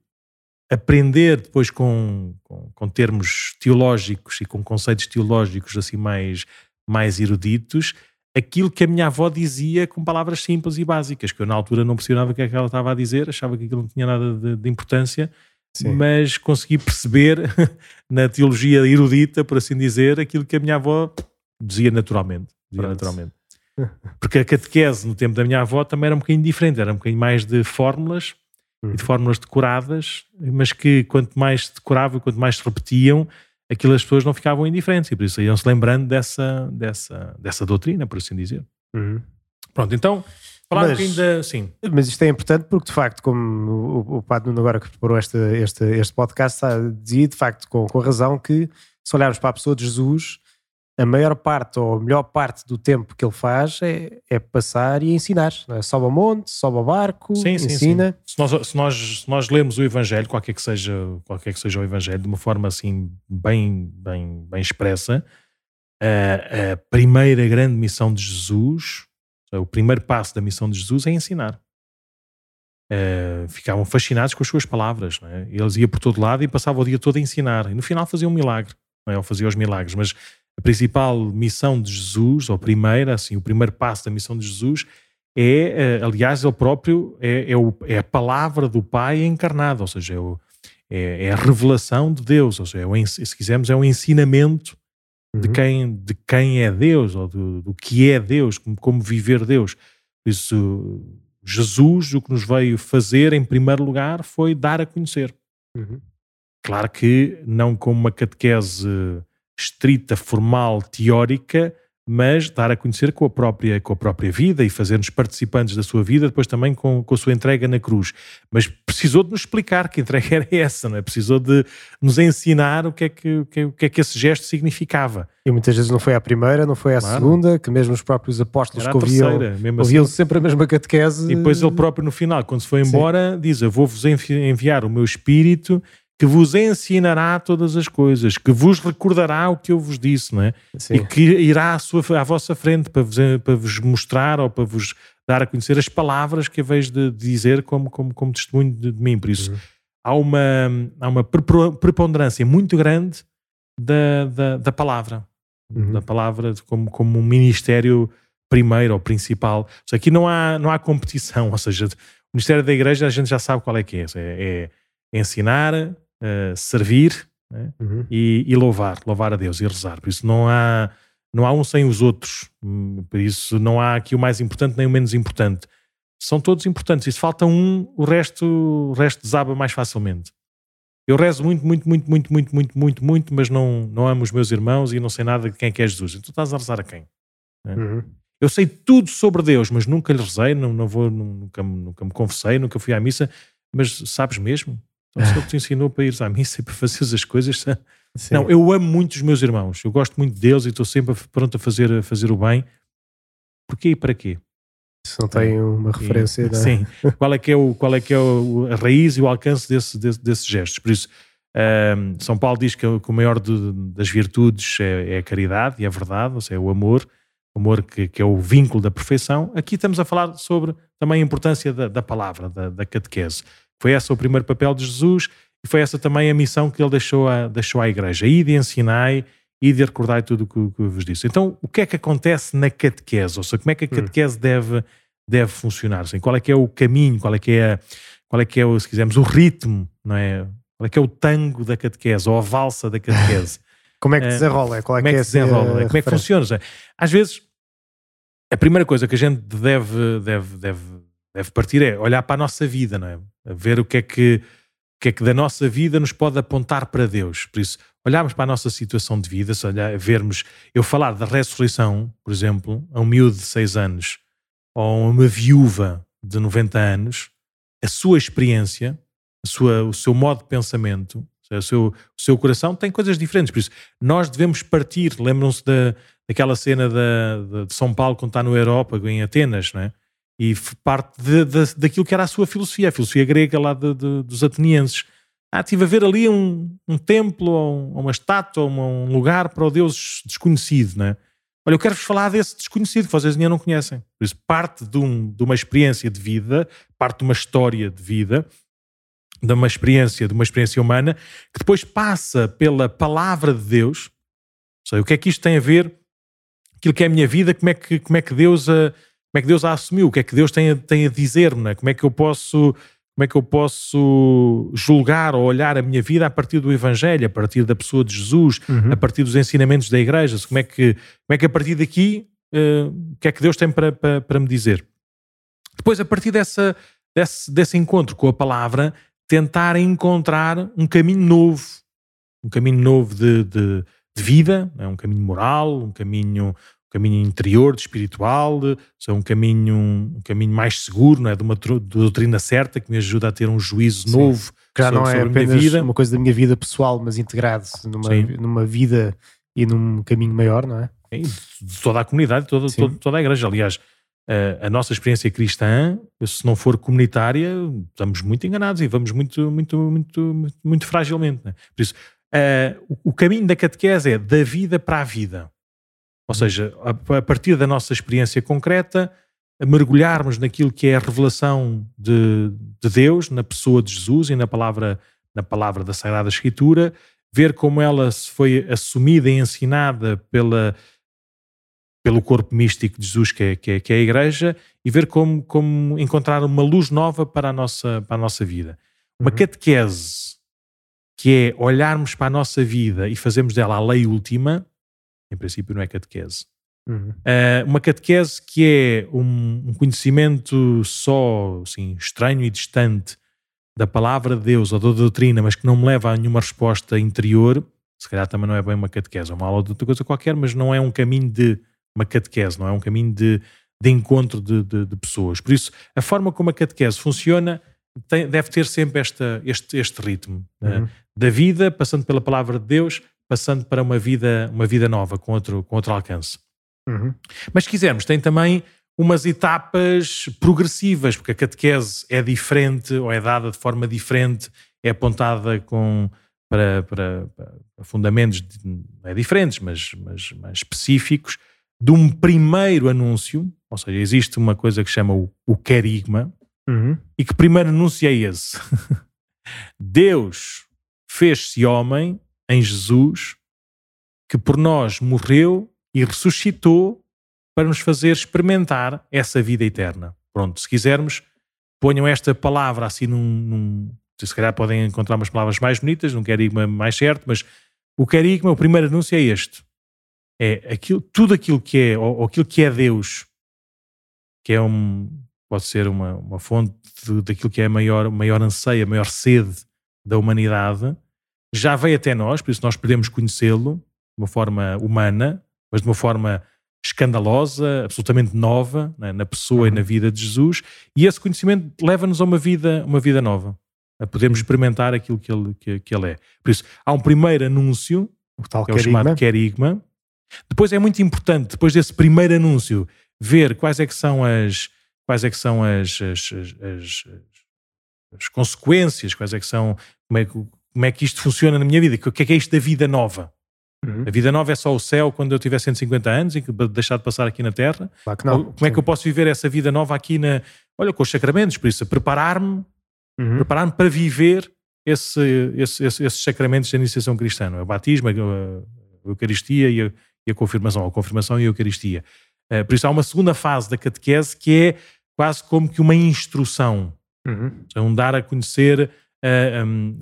[SPEAKER 2] aprender depois com, com, com, termos teológicos e com conceitos teológicos assim mais, mais eruditos, aquilo que a minha avó dizia com palavras simples e básicas, que eu na altura não percebia o que é que ela estava a dizer, achava que aquilo não tinha nada de, de importância, Sim. mas consegui perceber <laughs> na teologia erudita, por assim dizer, aquilo que a minha avó dizia naturalmente. Dizia naturalmente. Porque a catequese no tempo da minha avó também era um bocadinho diferente, era um bocadinho mais de fórmulas uhum. e de uhum. fórmulas decoradas, mas que quanto mais decoravam, quanto mais se repetiam, aquilo as pessoas não ficavam indiferentes e por isso iam-se lembrando dessa, dessa, dessa doutrina, por assim dizer. Uhum. Pronto, então Falar mas, um bocadinho Sim.
[SPEAKER 1] Mas isto é importante porque, de facto, como o, o Padre Nuno agora que preparou este, este, este podcast dizia, de facto, com, com razão, que se olharmos para a pessoa de Jesus, a maior parte ou a melhor parte do tempo que ele faz é, é passar e ensinar. É? Sobe ao monte, sobe ao barco, sim, ensina.
[SPEAKER 2] Sim, sim. Se, nós, se, nós, se nós lemos o Evangelho, qualquer que, seja, qualquer que seja o Evangelho, de uma forma assim bem, bem, bem expressa, a, a primeira grande missão de Jesus o primeiro passo da missão de Jesus é ensinar. Uh, ficavam fascinados com as suas palavras. É? Eles iam por todo lado e passavam o dia todo a ensinar. E no final faziam um milagre. Não é? Ou faziam os milagres. Mas a principal missão de Jesus, ou a primeira, assim, o primeiro passo da missão de Jesus é, uh, aliás, ele próprio é, é, o, é, a palavra do Pai encarnada, ou seja, é, o, é, é a revelação de Deus, ou seja, é o, se quisermos, é o ensinamento de, uhum. quem, de quem é Deus, ou do, do que é Deus, como, como viver Deus. Por isso, Jesus, o que nos veio fazer, em primeiro lugar, foi dar a conhecer. Uhum. Claro que não como uma catequese estrita, formal, teórica, mas dar a conhecer com a própria, com a própria vida e fazer-nos participantes da sua vida, depois também com, com a sua entrega na cruz. Mas precisou de nos explicar que entrega <laughs> era essa, não é? Precisou de nos ensinar o que é que, o que, o que, é que esse gesto significava.
[SPEAKER 1] E muitas vezes não foi a primeira, não foi a claro. segunda, que mesmo os próprios apóstolos que ouviam, ouviam assim. sempre a mesma catequese.
[SPEAKER 2] E depois ele próprio no final, quando se foi embora, Sim. diz, eu vou-vos enviar o meu Espírito que vos ensinará todas as coisas, que vos recordará o que eu vos disse, não é? Sim. E que irá à, sua, à vossa frente para vos, para vos mostrar ou para vos dar a conhecer as palavras que vejo de dizer como, como, como testemunho de, de mim. Por isso, uhum. há, uma, há uma preponderância muito grande da, da, da palavra, uhum. da palavra como, como um ministério primeiro ou principal. Seja, aqui não há, não há competição, <laughs> ou seja, o ministério da igreja a gente já sabe qual é que é. É, é ensinar, uh, servir né? uhum. e, e, louvar, louvar a Deus e rezar. Por isso não há, não há um sem os outros. Hum, por isso não há aqui o mais importante nem o menos importante. São todos importantes. E se falta um, o resto, o resto desaba mais facilmente. Eu rezo muito, muito, muito, muito, muito, muito, muito, muito, mas não, não amo os meus irmãos e não sei nada de quem é que é Jesus. Então estás a rezar a quem? Né? Uhum. Eu sei tudo sobre Deus, mas nunca lhe rezei, não, não vou, nunca, nunca me confessei, nunca fui à missa. Mas sabes mesmo? Então, se ele te ensinou para ir à missa e para fazer as coisas. <laughs> Sim. Não, eu amo muito os meus irmãos. Eu gosto muito deles e estou sempre pronto a fazer, a fazer o bem. Porquê e para quê?
[SPEAKER 1] Se não tem uma referência,
[SPEAKER 2] sim,
[SPEAKER 1] é?
[SPEAKER 2] sim. <laughs> Qual é que é, o, qual é, que é o, a raiz e o alcance desse, desse, desses gestos? Por isso, um, São Paulo diz que, que o maior de, das virtudes é, é, a caridade e a verdade, ou seja, o amor, o amor que, que, é o vínculo da perfeição. Aqui estamos a falar sobre também a importância da, da palavra, da, da catequese. Foi esse o primeiro papel de Jesus e foi essa também a missão que ele deixou, a, deixou à igreja. E de ensinai e de recordar tudo o que, que vos disse. Então, o que é que acontece na catequese? Ou seja, como é que a hum. catequese hum. deve, deve funcionar? Assim, qual é que é o caminho? Qual é que é, qual é que é, o, se quisermos, o ritmo, não é? Qual é que é o tango da catequese ou a valsa da catequese? <laughs>
[SPEAKER 1] como é que desenrola? Qual
[SPEAKER 2] é como é que,
[SPEAKER 1] que
[SPEAKER 2] desenrola? Como é que funciona? Às vezes, a primeira coisa que a gente deve, deve, deve, deve partir é olhar para a nossa vida, não é? Ver o que é que, o que é que da nossa vida nos pode apontar para Deus. Por isso, olharmos para a nossa situação de vida, se olhar, vermos, eu falar da ressurreição, por exemplo, a um miúdo de 6 anos ou a uma viúva de 90 anos, a sua experiência sua, o seu modo de pensamento, o seu, o seu coração tem coisas diferentes. Por isso, nós devemos partir. Lembram-se da, daquela cena da, de São Paulo quando está no Europa, em Atenas, não é? E parte de, de, daquilo que era a sua filosofia, a filosofia grega lá de, dos atenienses. Ah, estive a ver ali um, um templo, ou uma estátua, ou um lugar para o Deus desconhecido, não é? Olha, eu quero-vos falar desse desconhecido que vocês ainda não conhecem. Por isso, parte de, um, de uma experiência de vida, parte de uma história de vida, de uma experiência, de uma experiência humana, que depois passa pela palavra de Deus. Sei, o que é que isto tem a ver? Aquilo que é a minha vida, como é que, como é que Deus a, como é que Deus a assumiu? O que é que Deus tem a, tem a dizer-me? Como é que eu posso como é que eu posso julgar ou olhar a minha vida a partir do Evangelho, a partir da pessoa de Jesus, uhum. a partir dos ensinamentos da Igreja? Como é que, como é que a partir daqui, uh, o que é que Deus tem para, para, para me dizer? Depois, a partir dessa, desse, desse encontro com a palavra, tentar encontrar um caminho novo, um caminho novo de, de, de vida, é um caminho moral, um caminho, caminho interior, de espiritual, de, um caminho, um caminho mais seguro, não é? de uma doutrina certa que me ajuda a ter um juízo Sim. novo.
[SPEAKER 1] Que já não é apenas vida. uma coisa da minha vida pessoal, mas integrado numa, numa vida e num caminho maior, não é?
[SPEAKER 2] de toda a comunidade, toda, toda, toda a igreja. Aliás, a nossa experiência cristã, se não for comunitária, estamos muito enganados e vamos muito, muito, muito, muito, muito fragilmente. Né? Por isso, uh, o caminho da catequese é da vida para a vida. Ou seja, a, partir da nossa experiência concreta, mergulharmos naquilo que é a revelação de, de Deus, na pessoa de Jesus e na palavra, na palavra da Sagrada Escritura, ver como ela se foi assumida e ensinada pela pelo corpo místico de Jesus, que é, que é, que é a Igreja, e ver como, como encontrar uma luz nova para a nossa, para a nossa vida. Uma uhum. catequese, que é olharmos para a nossa vida e fazermos dela a lei última, em princípio não é catequese. Uhum. Uh, uma catequese que é um, um, conhecimento só assim, estranho e distante da palavra de Deus ou da doutrina, mas que não me leva a nenhuma resposta interior, se calhar também não é bem uma catequese, é uma aula de outra coisa qualquer, mas não é um caminho de uma catequese, não é um caminho de, de encontro de, de, de, pessoas. Por isso, a forma como a catequese funciona tem, deve ter sempre esta, este, este ritmo né? uhum. da vida, passando pela palavra de Deus, passando para uma vida, uma vida nova, com outro, com outro alcance. Uhum. Mas se quisermos, tem também umas etapas progressivas, porque a catequese é diferente ou é dada de forma diferente, é apontada com, para, para, para fundamentos é diferentes, mas, mas, mas específicos de um primeiro anúncio, ou seja, existe uma coisa que chama o, o querigma, uhum. e que primeiro anúncio é esse. <laughs> Deus fez-se homem em Jesus, que por nós morreu e ressuscitou para nos fazer experimentar essa vida eterna. Pronto, se quisermos, ponham esta palavra assim num, num se calhar podem encontrar umas palavras mais bonitas, um querigma mais certo, mas o querigma, o primeiro anúncio é este é aquilo, tudo aquilo que é, ou, ou aquilo que é Deus, que é um, pode ser uma, uma fonte de, daquilo que é a maior, maior anseio, a maior sede da humanidade, já veio até nós, por isso nós podemos conhecê-lo de uma forma humana, mas de uma forma escandalosa, absolutamente nova né, na pessoa uhum. e na uhum. vida de Jesus, e esse conhecimento leva-nos a uma vida, uma vida nova, a podermos experimentar aquilo que ele, que, que ele é. Por isso, há um primeiro anúncio, o tal que é o chamado querigma, depois é muito importante, depois desse primeiro anúncio, ver quais é que são as, quais é que são as, as, as, as consequências, quais é que são, como é, como é que isto funciona na minha vida, o que é que é isto da vida nova. Uhum. A vida nova é só o céu quando eu tiver 150 anos e deixar de passar aqui na Terra?
[SPEAKER 1] Claro que não.
[SPEAKER 2] Como Sim. é que eu posso viver essa vida nova aqui na. Olha, com os sacramentos, por isso, preparar-me uhum. preparar-me para viver esse, esse, esse, esses sacramentos da iniciação cristã, o batismo, a, a Eucaristia e a, e a, confirmação, a confirmação e a Eucaristia. Uh, por isso há uma segunda fase da catequese que é quase como que uma instrução, uhum. um dar a conhecer um,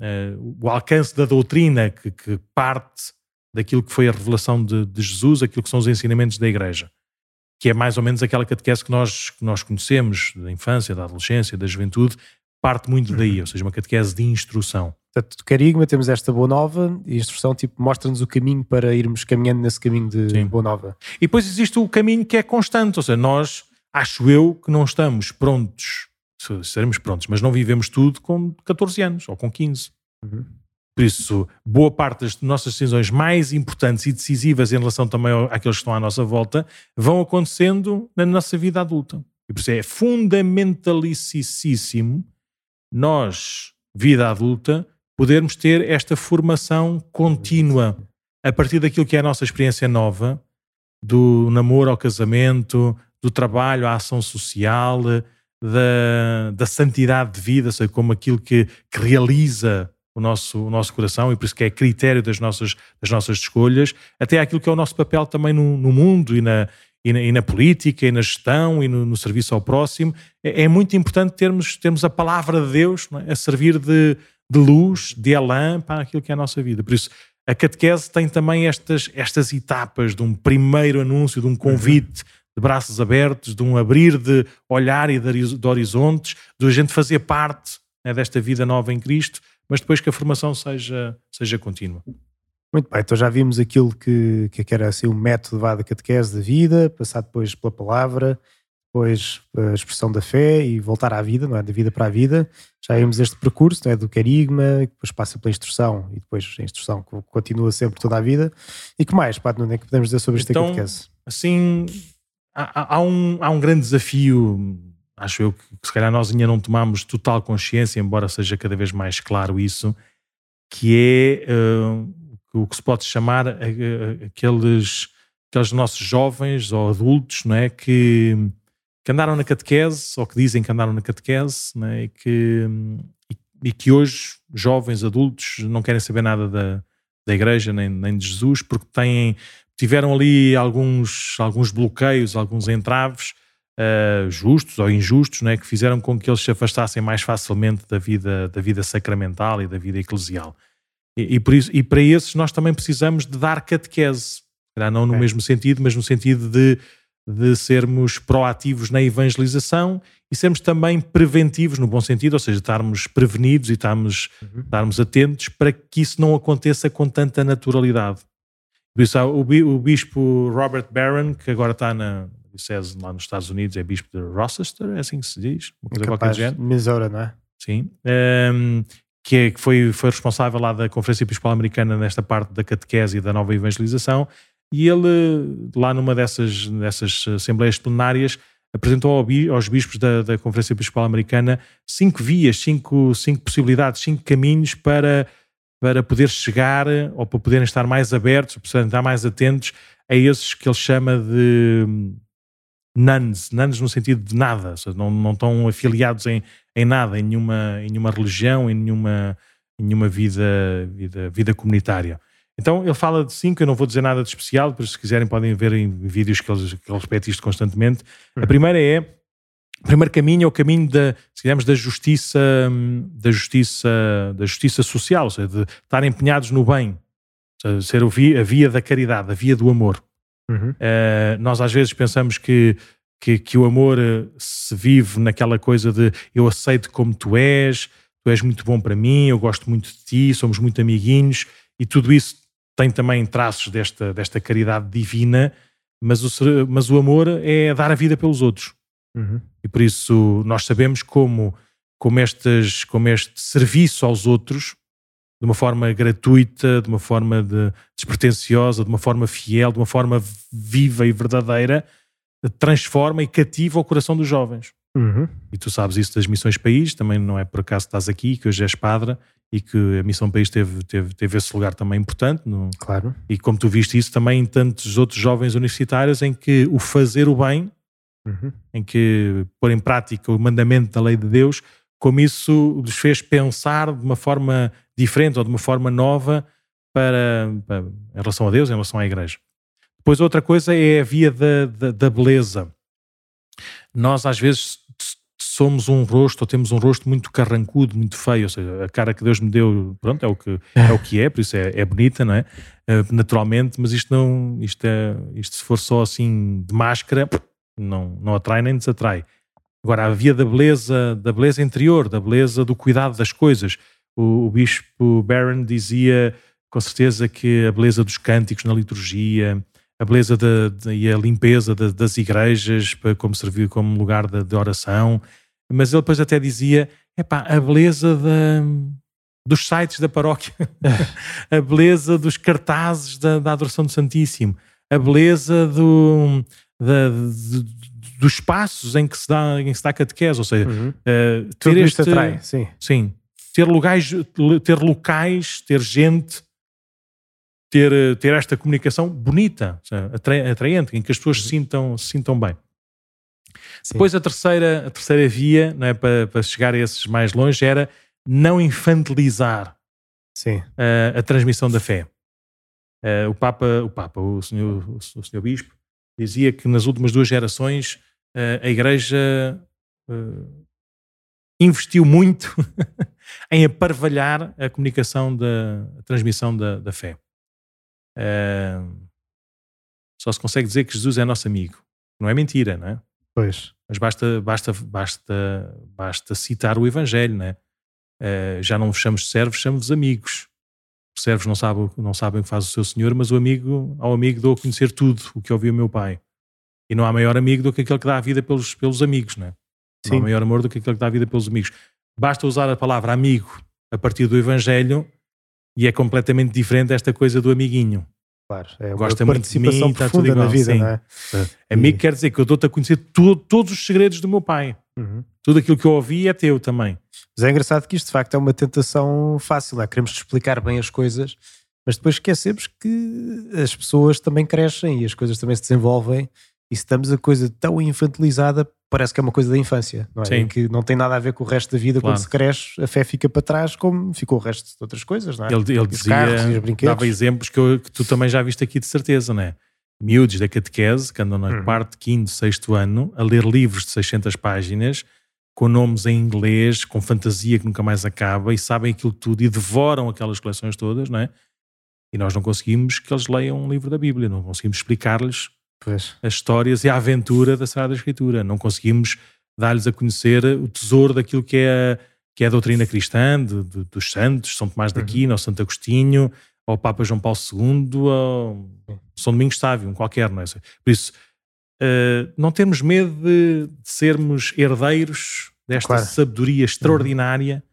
[SPEAKER 2] o alcance da doutrina que, que, parte daquilo que foi a revelação de, de, Jesus, aquilo que são os ensinamentos da Igreja, que é mais ou menos aquela catequese que nós, que nós conhecemos da infância, da adolescência, da juventude, parte muito daí, uhum. ou seja, uma catequese de instrução.
[SPEAKER 1] Portanto, do Carigma temos esta boa nova e instrução tipo mostra-nos o caminho para irmos caminhando nesse caminho de Sim. boa nova.
[SPEAKER 2] E depois existe o caminho que é constante, ou seja, nós, acho eu, que não estamos prontos, seremos prontos, mas não vivemos tudo com 14 anos ou com 15. Uhum. Por isso, boa parte das nossas decisões mais importantes e decisivas em relação também àqueles que estão à nossa volta vão acontecendo na nossa vida adulta. E por isso é fundamentalicíssimo nós, vida adulta, podermos ter esta formação contínua a partir daquilo que é a nossa experiência nova, do namoro ao casamento, do trabalho à ação social, da, da santidade de vida, seja, como aquilo que, que realiza o nosso, o nosso coração e por isso que é critério das nossas, das nossas escolhas, até aquilo que é o nosso papel também no, no mundo e na, e na, e na, política, e na gestão, e no, no serviço ao próximo, é, é, muito importante termos, termos a palavra de Deus é? a servir de, de luz, de elan para aquilo que é a nossa vida. Por isso, a catequese tem também estas, estas etapas de um primeiro anúncio, de um convite de braços abertos, de um abrir de olhar e de, horizontes, de a gente fazer parte né, desta vida nova em Cristo, mas depois que a formação seja, seja contínua.
[SPEAKER 1] Muito bem, então já vimos aquilo que, que era assim, o método da catequese da vida, passar depois pela palavra, depois a expressão da fé e voltar à vida, não é? Da vida para a vida. Já vimos este percurso, não é? Do carigma, depois passa pela instrução e depois a instrução continua sempre toda a vida. E que mais, Pato, não é que podemos dizer sobre esta então, catequese?
[SPEAKER 2] Assim, há, há, um, há um grande desafio, acho eu, que se calhar nós ainda não tomamos total consciência, embora seja cada vez mais claro isso, que é... Uh, o que se pode chamar aqueles, aqueles nossos jovens ou adultos não é? que, que andaram na catequese ou que dizem que andaram na catequese não é? e, que, e, e, que hoje, jovens adultos, não querem saber nada da, da igreja nem, nem de Jesus porque têm, tiveram ali alguns, alguns bloqueios, alguns entraves uh, justos ou injustos não é? que fizeram com que eles se afastassem mais facilmente da vida, da vida sacramental e da vida eclesial. E, e, por isso, e para esses nós também precisamos de dar catequese. Não no mesmo sentido, mas no sentido de, de sermos proativos na evangelização e sermos também preventivos, no bom sentido, ou seja, estarmos prevenidos e estarmos, uhum. estarmos atentos para que isso não aconteça com tanta naturalidade. Por isso, o, bispo Robert Barron, que agora está na Diocese lá nos Estados Unidos, é bispo de Rochester, é assim que se diz?
[SPEAKER 1] Uma coisa Capaz, qualquer Missouri, não é?
[SPEAKER 2] Sim. Um, que, é, que foi, foi responsável lá da Conferência Episcopal Americana nesta parte da catequese e da nova evangelização, e ele, lá numa dessas, dessas assembleias plenárias, apresentou aos bispos da, da Conferência Episcopal Americana cinco vias, cinco, cinco possibilidades, cinco caminhos para, para poder chegar ou para poderem estar mais abertos, para estar mais atentos a esses que ele chama de nuns, nuns no sentido de nada, seja, não, não estão afiliados em, em nada, em nenhuma, em nenhuma religião, em nenhuma, em nenhuma vida, vida, vida comunitária. Então ele fala de cinco, eu não vou dizer nada de especial, por se quiserem podem ver em vídeos que ele, que ele repete isto constantemente. Uhum. A primeira é, o primeiro caminho é o caminho da, digamos, da justiça, da justiça, da justiça social, ou seja, de estar empenhados no bem, seja, ser a via, a via da caridade, a via do amor. Uhum. Uh, nós às vezes pensamos que, que, que, o amor eh, se vive naquela coisa de eu aceito como tu és, tu és muito bom para mim, eu gosto muito de ti, somos muito amiguinhos, e tudo isso tem também traços desta, desta caridade divina, mas o, mas o amor é dar a vida pelos outros. Uhum. E por isso nós sabemos como, como, estes, como este serviço aos outros de uma forma gratuita, de uma forma de, despretensiosa, de uma forma fiel, de uma forma viva e verdadeira, transforma e cativa o coração dos jovens.
[SPEAKER 1] Uhum.
[SPEAKER 2] E tu sabes isso das missões país, também não é por acaso que estás aqui, que hoje és padre e que a missão país teve, teve, teve esse lugar também importante. No,
[SPEAKER 1] Claro.
[SPEAKER 2] e como tu viste isso também em tantos outros jovens universitários em que o fazer o bem,
[SPEAKER 1] Uhum.
[SPEAKER 2] em que pôr em prática o mandamento da lei de Deus, como isso lhes fez pensar de uma forma diferente ou de uma forma nova para, para- em relação a Deus, em relação à igreja. Depois outra coisa é a via da, da, da beleza. Nós às vezes somos um rosto ou temos um rosto muito carrancudo, muito feio, ou seja, a cara que Deus me deu, pronto, é o que é, o que é por isso é, é bonita, não é? Eh, naturalmente, mas isto não, isto, é, isto se for só assim de máscara, não, não atrai nem desatrai. Agora, a via da beleza, da beleza interior, da beleza do cuidado das coisas. O, o bispo Barron dizia com certeza que a beleza dos cânticos na liturgia, a beleza da- da- e a limpeza da- das igrejas para como servir como lugar de, oração, mas ele depois até dizia, epá, a beleza dos sites da paróquia, <laughs> a beleza dos cartazes da, da adoração do Santíssimo, a beleza do, da- de- dos espaços em que se dá, em que se dá catequese, ou seja,
[SPEAKER 1] Uhum. Tudo
[SPEAKER 2] ter
[SPEAKER 1] isto
[SPEAKER 2] este,
[SPEAKER 1] atrai, sim.
[SPEAKER 2] Sim. Ter lugares, ter locais, ter gente, ter, ter esta comunicação bonita, seja, atraente, em que as pessoas se sintam, se sintam bem.
[SPEAKER 1] Sim.
[SPEAKER 2] Depois a terceira, a terceira via, não é, para, para chegar a esses mais longe, era não infantilizar
[SPEAKER 1] Sim.
[SPEAKER 2] eh, a transmissão da fé. Eh, o Papa, o Papa, o senhor, o senhor Bispo, dizia que nas últimas duas gerações eh, a Igreja eh, investiu muito <laughs> em aparvalhar a comunicação da a transmissão da, da fé. Eh, só se consegue dizer que Jesus é nosso amigo. Não é mentira, não é?
[SPEAKER 1] Pois.
[SPEAKER 2] Mas basta, basta, basta, basta citar o Evangelho, né? Eh, já não vos chamamos de servos, chamamos amigos. Os servos não sabem, não sabem o que faz o seu senhor, mas o amigo, ao amigo dou a conhecer tudo o que ouviu o meu pai. E não há maior amigo do que aquele que dá a vida pelos, pelos amigos, né? Não
[SPEAKER 1] Sim.
[SPEAKER 2] há maior amor do que aquele que dá a vida pelos amigos. Basta usar a palavra amigo a partir do Evangelho e é completamente diferente esta coisa do amiguinho.
[SPEAKER 1] Claro. É uma
[SPEAKER 2] Gosta muito de
[SPEAKER 1] participação
[SPEAKER 2] mim, tudo
[SPEAKER 1] profunda na
[SPEAKER 2] igual,
[SPEAKER 1] vida,
[SPEAKER 2] sim.
[SPEAKER 1] não é?
[SPEAKER 2] Amigo quer dizer que eu dou-te a conhecer tu- todos os segredos do meu pai.
[SPEAKER 1] Uhum.
[SPEAKER 2] Tudo aquilo que eu ouvi é teu também.
[SPEAKER 1] Mas é engraçado que isto de facto é uma tentação fácil, é? Queremos explicar bem as coisas, mas depois esquecemos que as pessoas também crescem e as coisas também se desenvolvem e se estamos a coisa tão infantilizada, parece que é uma coisa da infância, não é?
[SPEAKER 2] Sim.
[SPEAKER 1] E que não tem nada a ver com o resto da vida,
[SPEAKER 2] Claro.
[SPEAKER 1] quando se cresce a fé fica para trás como ficou o resto de outras coisas, não é?
[SPEAKER 2] Ele, ele
[SPEAKER 1] os
[SPEAKER 2] dizia,
[SPEAKER 1] carros e os brinquedos.
[SPEAKER 2] dava exemplos que, eu- que tu também já viste aqui de certeza, não é? Miúdos da catequese, que andam no
[SPEAKER 1] Uhum.
[SPEAKER 2] quarto, quinto, sexto ano, a ler livros de 600 páginas, com nomes em inglês, com fantasia que nunca mais acaba, e sabem aquilo tudo e devoram aquelas coleções todas, não é? E nós não conseguimos que eles leiam um livro da Bíblia, não conseguimos explicar-lhes
[SPEAKER 1] Pois.
[SPEAKER 2] as histórias e a aventura da Sagrada Escritura. Não conseguimos dar-lhes a conhecer o tesouro daquilo que é a, que é a doutrina cristã, de- de- dos santos, São Tomás de Aquino, ou Santo Agostinho, ou Papa João Paulo II, ou São Domingos Sávio, um qualquer, não é? Por isso, eh, não temos medo de, de sermos herdeiros desta
[SPEAKER 1] Claro.
[SPEAKER 2] sabedoria extraordinária,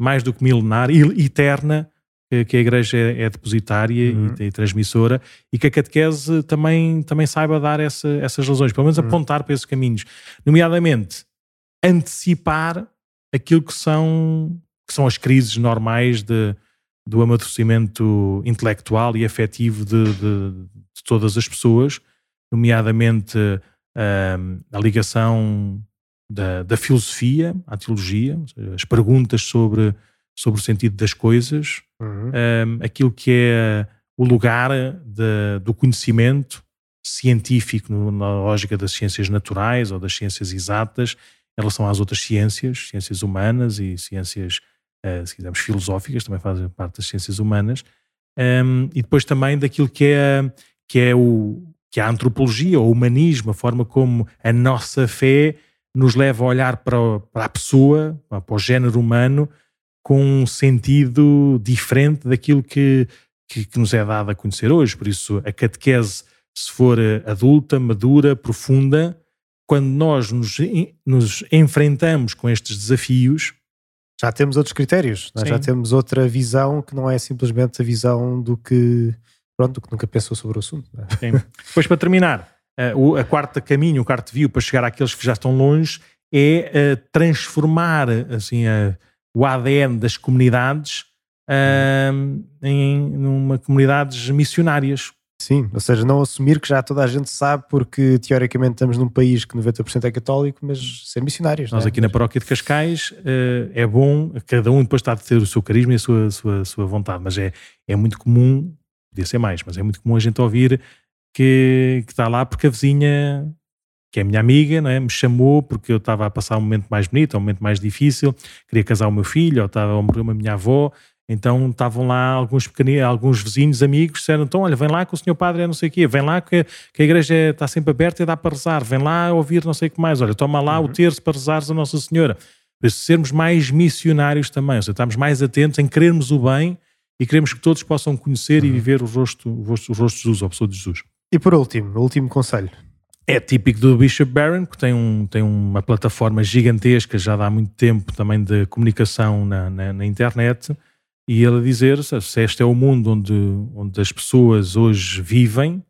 [SPEAKER 2] mais do que milenar e eterna, que, a Igreja é, é depositária e-
[SPEAKER 1] Uhum.
[SPEAKER 2] e, transmissora, e que a catequese também, também saiba dar essa- essas razões, pelo menos
[SPEAKER 1] Uhum.
[SPEAKER 2] apontar para esses caminhos. Nomeadamente, antecipar aquilo que são, que são as crises normais de, do amadurecimento intelectual e afetivo de, de- de todas as pessoas, nomeadamente a ligação da, da filosofia à teologia, as perguntas sobre, sobre o sentido das coisas,
[SPEAKER 1] Uhum.
[SPEAKER 2] um, aquilo que é o lugar de- do conhecimento científico no- na lógica das ciências naturais ou das ciências exatas em relação às outras ciências, ciências humanas e ciências, eh, se quisermos, filosóficas, também fazem parte das ciências humanas, Um, e depois também daquilo que é, que é o que é a antropologia, o humanismo, a forma como a nossa fé nos leva a olhar para, para a pessoa, para o género humano, com um sentido diferente daquilo que, que, que nos é dado a conhecer hoje. Por isso, a catequese, se for eh, adulta, madura, profunda, quando nós nos, nos enfrentamos com estes desafios,
[SPEAKER 1] Já temos outros critérios, nós já temos outra visão que não é simplesmente a visão do que, pronto, do que nunca pensou sobre o assunto. é?
[SPEAKER 2] Depois, para terminar, eh, o- a quarta caminho, o quarto view para chegar àqueles que já estão longe é uh, transformar assim, uh, o ADN das comunidades em numa comunidades missionárias.
[SPEAKER 1] Sim, ou seja, não assumir que já toda a gente sabe, porque teoricamente estamos num país que 90% é católico, mas ser missionários.
[SPEAKER 2] Nós
[SPEAKER 1] é?
[SPEAKER 2] aqui na paróquia de Cascais uh, é bom, cada um depois está a ter o seu carisma e a sua, sua, sua vontade, mas é, é muito comum, podia ser mais, mas é muito comum a gente ouvir que, que está lá porque a vizinha, que é minha amiga, não é, me chamou porque eu estava a passar um momento mais bonito, um momento mais difícil, queria casar o meu filho, ou estava a morrer uma minha avó, então estavam lá alguns pequeninos, alguns vizinhos, amigos, disseram: então, olha, vem lá que o senhor padre é não sei o quê, vem lá que, que a igreja está sempre aberta e dá para rezar, vem lá ouvir não sei o que mais, olha, toma lá uhum. o terço para rezares a Nossa Senhora. Por isso, sermos mais missionários também, ou seja, estamos mais atentos em querermos o bem e queremos que todos possam conhecer uhum. e viver o rosto, o rosto, o rosto de Jesus, a pessoa de Jesus.
[SPEAKER 1] E por último, o último conselho.
[SPEAKER 2] É típico do Bishop Barron, que tem, um, tem uma plataforma gigantesca já há muito tempo também de comunicação na, na, na internet e ele a dizer se este é o mundo onde, onde as pessoas hoje vivem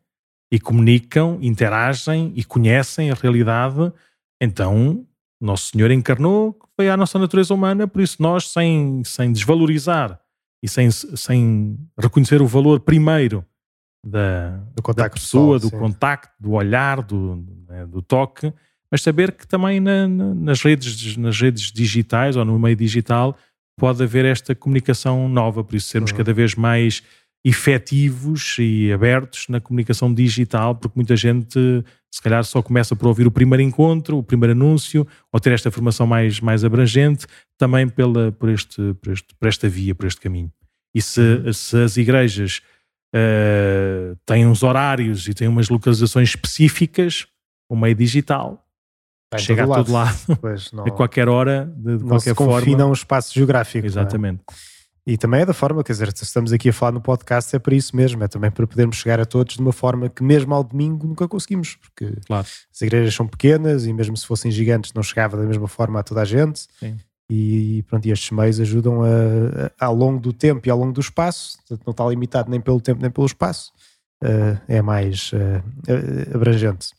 [SPEAKER 2] e comunicam, interagem e conhecem a realidade, então Nosso Senhor encarnou, foi à nossa natureza humana, por isso nós, sem, sem desvalorizar e sem, sem reconhecer o valor primeiro da, da pessoa, pessoal, do contacto, do olhar, do, né, do toque, mas saber que também na, na, nas, redes, nas redes digitais ou no meio digital pode haver esta comunicação nova, por isso sermos uhum. cada vez mais efetivos e abertos na comunicação digital, porque muita gente se calhar só começa por ouvir o primeiro encontro, o primeiro anúncio, ou ter esta formação mais, mais abrangente, também pela, por, este, por, este, por esta via, por este caminho. E se, uhum. se as igrejas uh, têm uns horários e têm umas localizações específicas, o meio digital chega a todo lado, <laughs> pois, não, a qualquer hora, de, de qualquer forma.
[SPEAKER 1] confina um espaço geográfico.
[SPEAKER 2] É? Exatamente.
[SPEAKER 1] É? E também é da forma, quer dizer, se estamos aqui a falar no podcast é para isso mesmo, é também para podermos chegar a todos de uma forma que mesmo ao domingo nunca conseguimos, porque
[SPEAKER 2] claro.
[SPEAKER 1] as igrejas são pequenas e mesmo se fossem gigantes não chegava da mesma forma a toda a gente.
[SPEAKER 2] Sim.
[SPEAKER 1] E pronto, e estes meios ajudam a, a, ao longo do tempo e ao longo do espaço, não está limitado nem pelo tempo nem pelo espaço, uh, é mais uh, abrangente.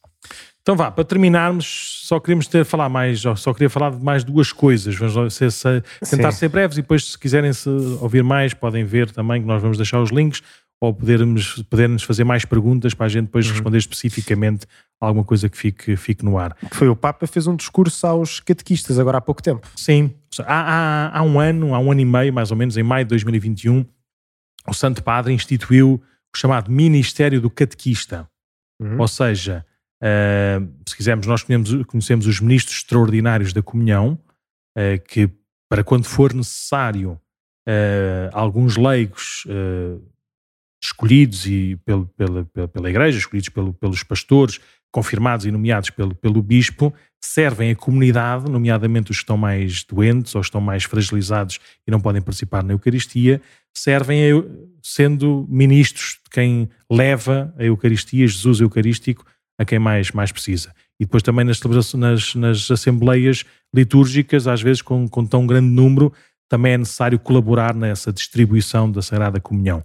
[SPEAKER 2] Então vá, para terminarmos, só queríamos ter falar mais, só queria falar de mais duas coisas. Vamos ser, se, tentar Sim. ser breves e depois, se quiserem se ouvir mais, podem ver também que nós vamos deixar os links ou podermos, podermos fazer mais perguntas para a gente depois uhum. responder especificamente alguma coisa que fique, fique no ar.
[SPEAKER 1] Foi o Papa fez um discurso aos catequistas agora há pouco tempo.
[SPEAKER 2] Sim, há, há, há um ano, há um ano e meio mais ou menos, em maio de 2021, o Santo Padre instituiu o chamado Ministério do Catequista. Uhum. Ou seja, Uh, se quisermos, nós conhecemos, conhecemos, os ministros extraordinários da comunhão, uh, que para quando for necessário, uh, alguns leigos escolhidos e pelo, pela, pela, pela igreja, escolhidos pelo, pelos pastores, confirmados e nomeados pelo, pelo bispo, servem a comunidade, nomeadamente os que estão mais doentes ou estão mais fragilizados e não podem participar na Eucaristia, servem a, sendo ministros de quem leva a Eucaristia, Jesus Eucarístico, a quem mais, mais precisa. E depois também nas, nas, nas assembleias litúrgicas, às vezes com, com tão grande número, também é necessário colaborar nessa distribuição da Sagrada Comunhão.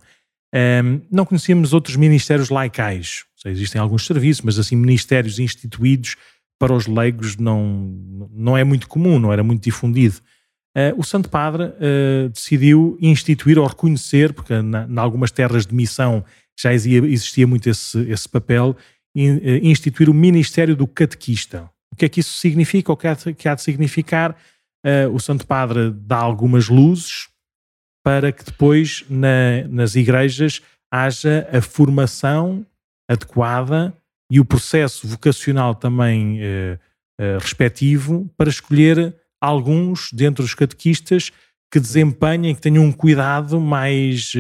[SPEAKER 2] Um, não conhecíamos outros ministérios laicais, seja, existem alguns serviços, mas assim, ministérios instituídos para os leigos não, não é muito comum, não era muito difundido. Uh, o Santo Padre uh, decidiu instituir ou reconhecer, porque na, em algumas terras de missão já existia, existia muito esse, esse papel, eh, instituir o Ministério do Catequista. O que é que isso significa? O que há de, que há de significar? Uh, o Santo Padre dá algumas luzes para que depois na, nas igrejas haja a formação adequada e o processo vocacional também uh, uh, respectivo para escolher alguns dentre os catequistas que desempenhem, que tenham um cuidado mais,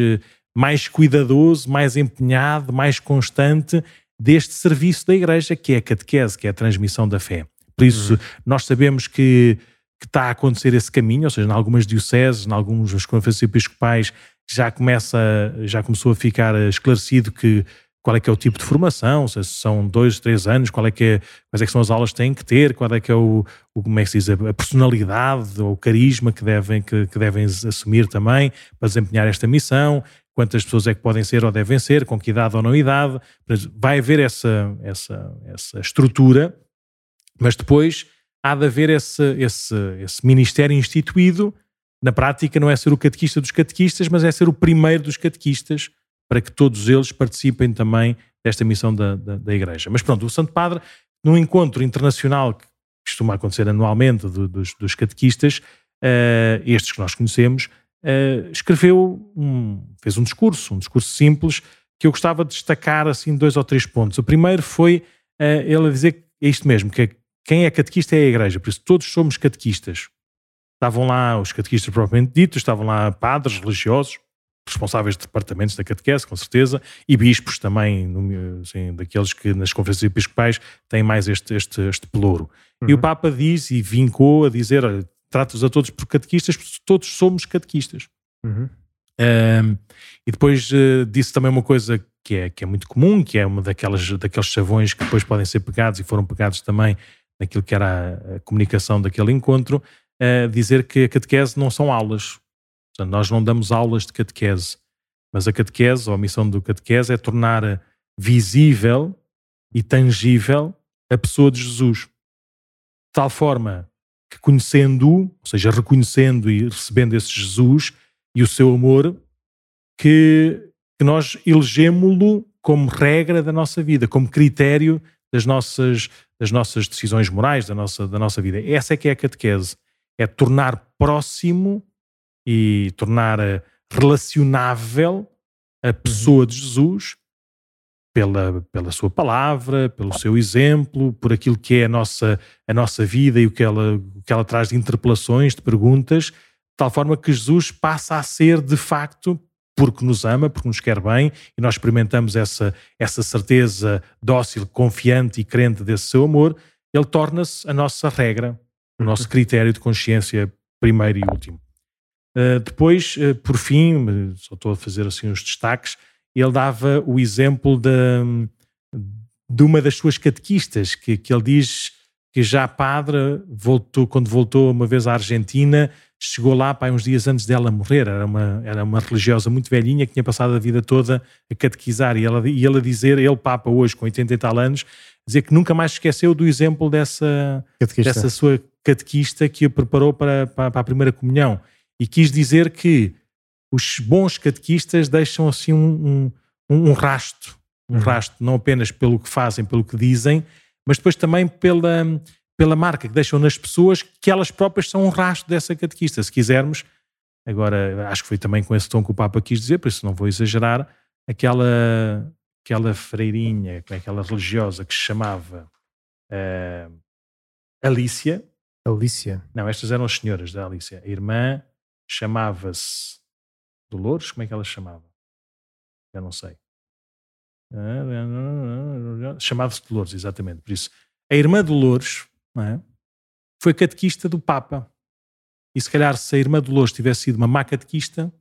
[SPEAKER 2] mais cuidadoso, mais empenhado, mais constante deste serviço da Igreja, que é a catequese, que é a transmissão da fé. Por isso, uhum. nós sabemos que, que está a acontecer esse caminho, ou seja, em algumas dioceses, em alguns conferências episcopais, já, começa, já começou a ficar esclarecido que qual é que é o tipo de formação, se são dois, três anos, qual é que é, quais é que são as aulas que têm que ter, qual é que é o, o como é que se diz, a personalidade ou o carisma que devem, que, que devem assumir também para desempenhar esta missão, quantas pessoas é que podem ser ou devem ser, com que idade ou não idade. Vai haver essa, essa, essa estrutura, mas depois há de haver esse, esse, esse ministério instituído. Na prática, não é ser o catequista dos catequistas, mas é ser o primeiro dos catequistas, para que todos eles participem também desta missão da, da, da Igreja. Mas pronto, o Santo Padre, num encontro internacional que costuma acontecer anualmente do, dos, dos, catequistas, uh, estes que nós conhecemos, uh, escreveu, um, fez um discurso, um discurso simples, que eu gostava de destacar assim dois ou três pontos. O primeiro foi uh, ele a dizer isto mesmo, que quem é catequista é a Igreja, por isso todos somos catequistas. Estavam lá os catequistas propriamente ditos, estavam lá padres religiosos, responsáveis de departamentos da catequese, com certeza, e bispos também, assim, daqueles que nas conferências episcopais têm mais este, este, este pelouro. Uhum. E o uhum. Papa diz e vincou a dizer: trata-os a todos por catequistas, porque todos somos catequistas. Uhum. Um, e depois uh, disse também uma coisa que é, que é muito comum, que é uma daquelas, daqueles chavões que depois podem ser pegados e foram pegados também naquilo que era a, a comunicação daquele encontro, uh, dizer que a catequese não são aulas. Portanto, nós não damos aulas de catequese, mas a catequese, ou a missão do catequese, é tornar visível e tangível a pessoa de Jesus. De tal forma que conhecendo-o, ou seja, reconhecendo e recebendo esse Jesus e o seu amor, que, que nós elegemos-lo como regra da nossa vida, como critério das nossas, das nossas decisões morais, da nossa, da nossa vida. Essa é que é a catequese. É tornar próximo e tornar eh, relacionável a pessoa de Jesus pela, pela sua palavra, pelo seu exemplo, por aquilo que é a nossa, a nossa vida e o que, ela, o que ela traz de interpelações, de perguntas, de tal forma que Jesus passa a ser, de facto, porque nos ama, porque nos quer bem, e nós experimentamos essa, essa certeza dócil, confiante e crente desse seu amor, ele torna-se a nossa regra, o nosso <laughs> critério de consciência primeiro e último. Uh, depois, uh, por fim, só estou a fazer assim uns destaques, ele dava o exemplo de, de uma das suas catequistas, que, que ele diz que já padre, voltou, quando voltou uma vez à Argentina, chegou lá para uns dias antes dela morrer. Era uma, era uma religiosa muito velhinha que tinha passado a vida toda a catequizar. E, ela, e ele a dizer, ele, Papa, hoje, com 80 e tal anos, dizer que nunca mais esqueceu do exemplo dessa, dessa sua catequista que a preparou para, para, para a primeira comunhão e quis dizer que os bons catequistas deixam assim um, um, um rasto, um uhum. rasto, não apenas pelo que fazem, pelo que dizem, mas depois também pela, pela marca que deixam nas pessoas, que elas próprias são um rasto dessa catequista. Se quisermos, agora acho que foi também com esse tom que o Papa quis dizer, por isso não vou exagerar, aquela, aquela freirinha, é aquela religiosa que se chamava uh, Alícia.
[SPEAKER 1] Alícia?
[SPEAKER 2] Não, estas eram as senhoras da Alícia. A irmã chamava-se Dolores, como é que ela se chamava? Já não sei. Chamava-se Dolores, exatamente. Por isso, a irmã Dolores é? foi catequista do Papa. E se calhar, se a irmã Dolores tivesse sido uma má catequista,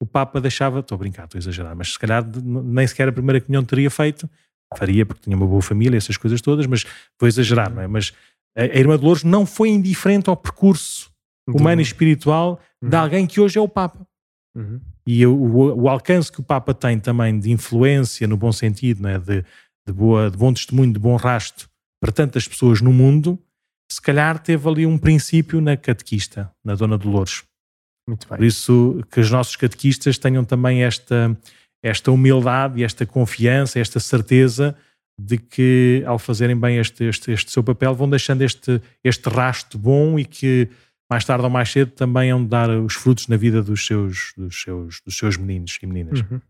[SPEAKER 2] o Papa deixava. Estou a brincar, estou a exagerar, mas se calhar nem sequer a primeira comunhão teria feito. Faria, porque tinha uma boa família, essas coisas todas, mas vou exagerar, não é? Mas a, irmã Dolores não foi indiferente ao percurso humano e espiritual uhum. de alguém que hoje é o Papa. Uhum. E o, o, alcance que o Papa tem também de influência, no bom sentido, né? de, de, boa, de bom testemunho, de bom rasto para tantas pessoas no mundo, se calhar teve ali um princípio na catequista, na Dona Dolores.
[SPEAKER 1] Muito bem.
[SPEAKER 2] Por isso que os nossos catequistas tenham também esta, esta humildade esta confiança, esta certeza de que ao fazerem bem este, este, este seu papel vão deixando este, este rasto bom e que mais tarde ou mais cedo também hão de dar os frutos na vida dos seus, dos seus, dos seus meninos e meninas. Uhum.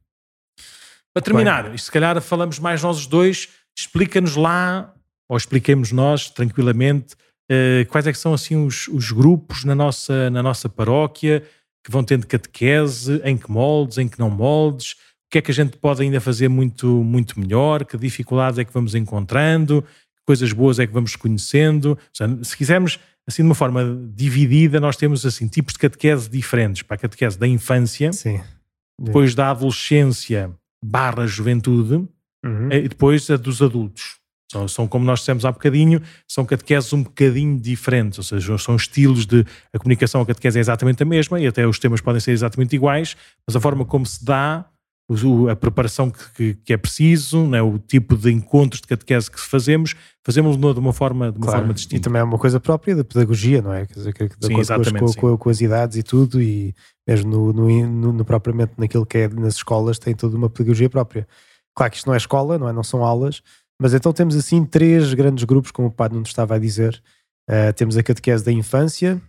[SPEAKER 2] Para terminar, Bem. se calhar falamos mais nós os dois, explica-nos lá, ou expliquemos nós tranquilamente, uh, quais é que são assim os, os grupos na nossa, na nossa paróquia que vão tendo catequese, em que moldes, em que não moldes, o que é que a gente pode ainda fazer muito, muito melhor, que dificuldades é que vamos encontrando, que coisas boas é que vamos conhecendo. Seja, se quisermos assim de uma forma dividida, nós temos assim tipos de catequese diferentes. Para a catequese da infância,
[SPEAKER 1] Sim.
[SPEAKER 2] depois da adolescência barra juventude uhum. e depois a dos adultos. São, são, como nós dissemos há bocadinho, são catequeses um bocadinho diferentes, ou seja, são estilos de. A comunicação, a catequese é exatamente a mesma e até os temas podem ser exatamente iguais, mas a forma como se dá a preparação que, que, é preciso, né? o tipo de encontros de catequese que fazemos, fazemos de uma forma, de uma claro. forma distinta.
[SPEAKER 1] E também é uma coisa própria da pedagogia, não é? Quer dizer, que, de sim, acordo com, com, com, as idades e tudo, e mesmo no, no, no, no, propriamente naquilo que é nas escolas, tem toda uma pedagogia própria. Claro que isto não é escola, não, é? não são aulas, mas então temos assim três grandes grupos, como o Padre não estava a dizer. Uh, temos a catequese da infância,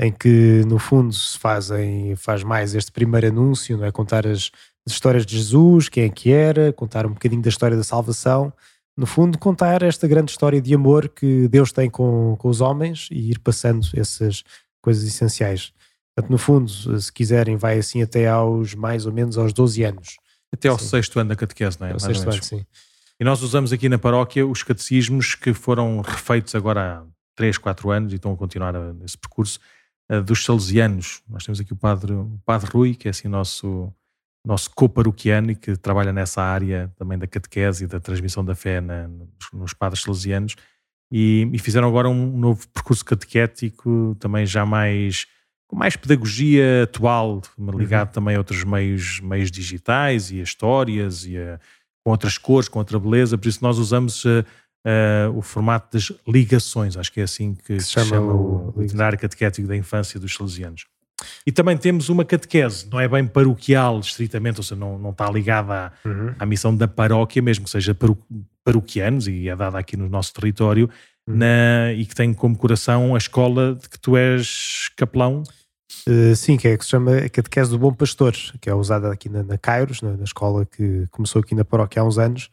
[SPEAKER 1] em que no fundo se fazem, faz mais este primeiro anúncio, não é? Contar as as histórias de Jesus, quem é que era, contar um bocadinho da história da salvação. No fundo, contar esta grande história de amor que Deus tem com, com os homens e ir passando essas coisas essenciais. Portanto, no fundo, se quiserem, vai assim até aos mais ou menos aos 12 anos.
[SPEAKER 2] Até ao sim. sexto ano da catequese, não é?
[SPEAKER 1] Ao sexto ano, sim.
[SPEAKER 2] E nós usamos aqui na paróquia os catecismos que foram refeitos agora há 3, 4 anos e estão a continuar nesse percurso, uh, dos salesianos. Nós temos aqui o padre, o padre Rui, que é assim nosso nosso coparoquiano e que trabalha nessa área também da catequese e da transmissão da fé na, nos, padres salesianos e, e, fizeram agora um novo percurso catequético também já mais com mais pedagogia atual ligado uhum. também a outros meios, meios digitais e a histórias e a, com outras cores, com outra beleza, por isso nós usamos uh, uh, o formato das ligações, acho que é assim que, que se chama, chama o, o itinerário catequético da infância dos salesianos. E também temos uma catequese, não é bem paroquial estritamente, ou seja, não, não está ligada à, uhum. à missão da paróquia, mesmo que seja paro, paroquianos, e é dada aqui no nosso território, uhum. na, e que tem como coração a escola de que tu és capelão.
[SPEAKER 1] Uh, sim, que é que se chama a Catequese do Bom Pastor, que é usada aqui na, na Cairos, na, na, escola que começou aqui na paróquia há uns anos.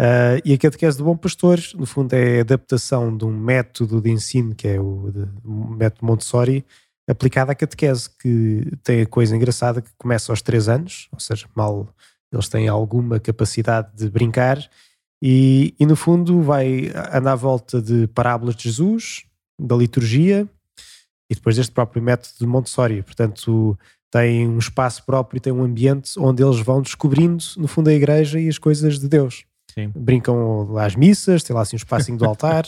[SPEAKER 1] Uh, e a Catequese do Bom Pastor, no fundo, é a adaptação de um método de ensino que é o, de, o método Montessori, aplicada à catequese, que tem a coisa engraçada que começa aos 3 anos, ou seja, mal eles têm alguma capacidade de brincar, e, e no fundo vai andar à volta de parábolas de Jesus, da liturgia, e depois deste próprio método de Montessori. Portanto, tem um espaço próprio, tem um ambiente onde eles vão descobrindo, no fundo, a igreja e as coisas de Deus. Sim. Brincam as missas, tem lá assim um espacinho do <laughs> altar,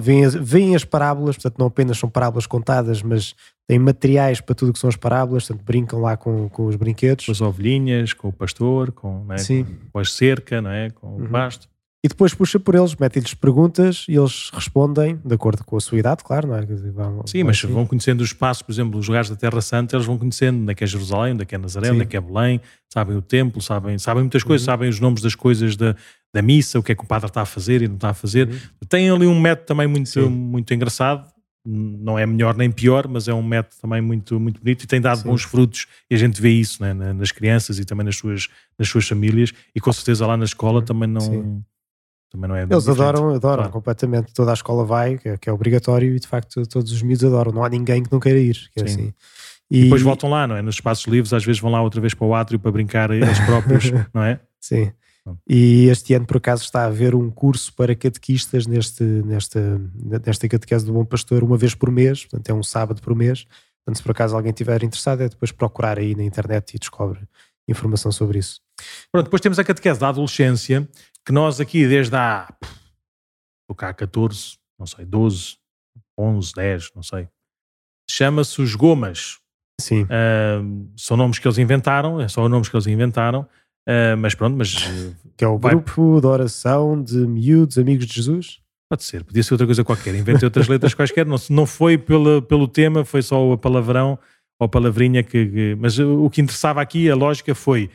[SPEAKER 1] veem, veem as parábolas, portanto não apenas são parábolas contadas, mas têm materiais para tudo o que são as parábolas, portanto brincam lá com, com os brinquedos.
[SPEAKER 2] Com as ovelhinhas, com o pastor, com, é? Sim. com a cerca, não é? com uhum. o pasto.
[SPEAKER 1] E depois puxa por eles, mete-lhes perguntas e eles respondem de acordo com a sua idade, claro, não é?
[SPEAKER 2] Vão, Sim, vão mas assim. vão conhecendo o espaço, por exemplo, os lugares da Terra Santa, eles vão conhecendo onde é que é Jerusalém, onde é que é Nazaré, Sim. onde é que é Belém, sabem o templo, sabem, sabem muitas coisas, uhum. sabem os nomes das coisas da, da missa, o que é que o padre está a fazer e não está a fazer. Uhum. Tem ali um método também muito, muito engraçado, não é melhor nem pior, mas é um método também muito, muito bonito e tem dado Sim. bons frutos e a gente vê isso né, nas crianças e também nas suas, nas suas famílias e com certeza lá na escola também não também não é
[SPEAKER 1] Eles adoram, adoram claro. completamente. Toda a escola vai, que é, que é, obrigatório, e de facto todos os miúdos adoram. Não há ninguém que não queira ir. Que é assim.
[SPEAKER 2] E... e... depois voltam lá, não é? Nos espaços livres, às vezes vão lá outra vez para o átrio para brincar eles próprios, <laughs> não é?
[SPEAKER 1] Sim. E este ano, por acaso, está a haver um curso para catequistas neste, nesta, nesta catequese do Bom Pastor, uma vez por mês, portanto, é um sábado por mês. Portanto, se por acaso alguém estiver interessado, é depois procurar aí na internet e descobre informação sobre isso.
[SPEAKER 2] Pronto, depois temos a catequese da adolescência, que nós aqui desde há, estou cá 14, não sei, 12, 11, 10, não sei, chama-se os Gomas.
[SPEAKER 1] Sim.
[SPEAKER 2] Uh, são nomes que eles inventaram, é só nomes que eles inventaram, uh, mas pronto, mas...
[SPEAKER 1] Que é o vai... grupo de oração de miúdos amigos de Jesus?
[SPEAKER 2] Pode ser, podia ser outra coisa qualquer, inventei outras letras quaisquer, não, não foi pelo, pelo tema, foi só o palavrão ou palavrinha que, que... Mas o que interessava aqui, a lógica foi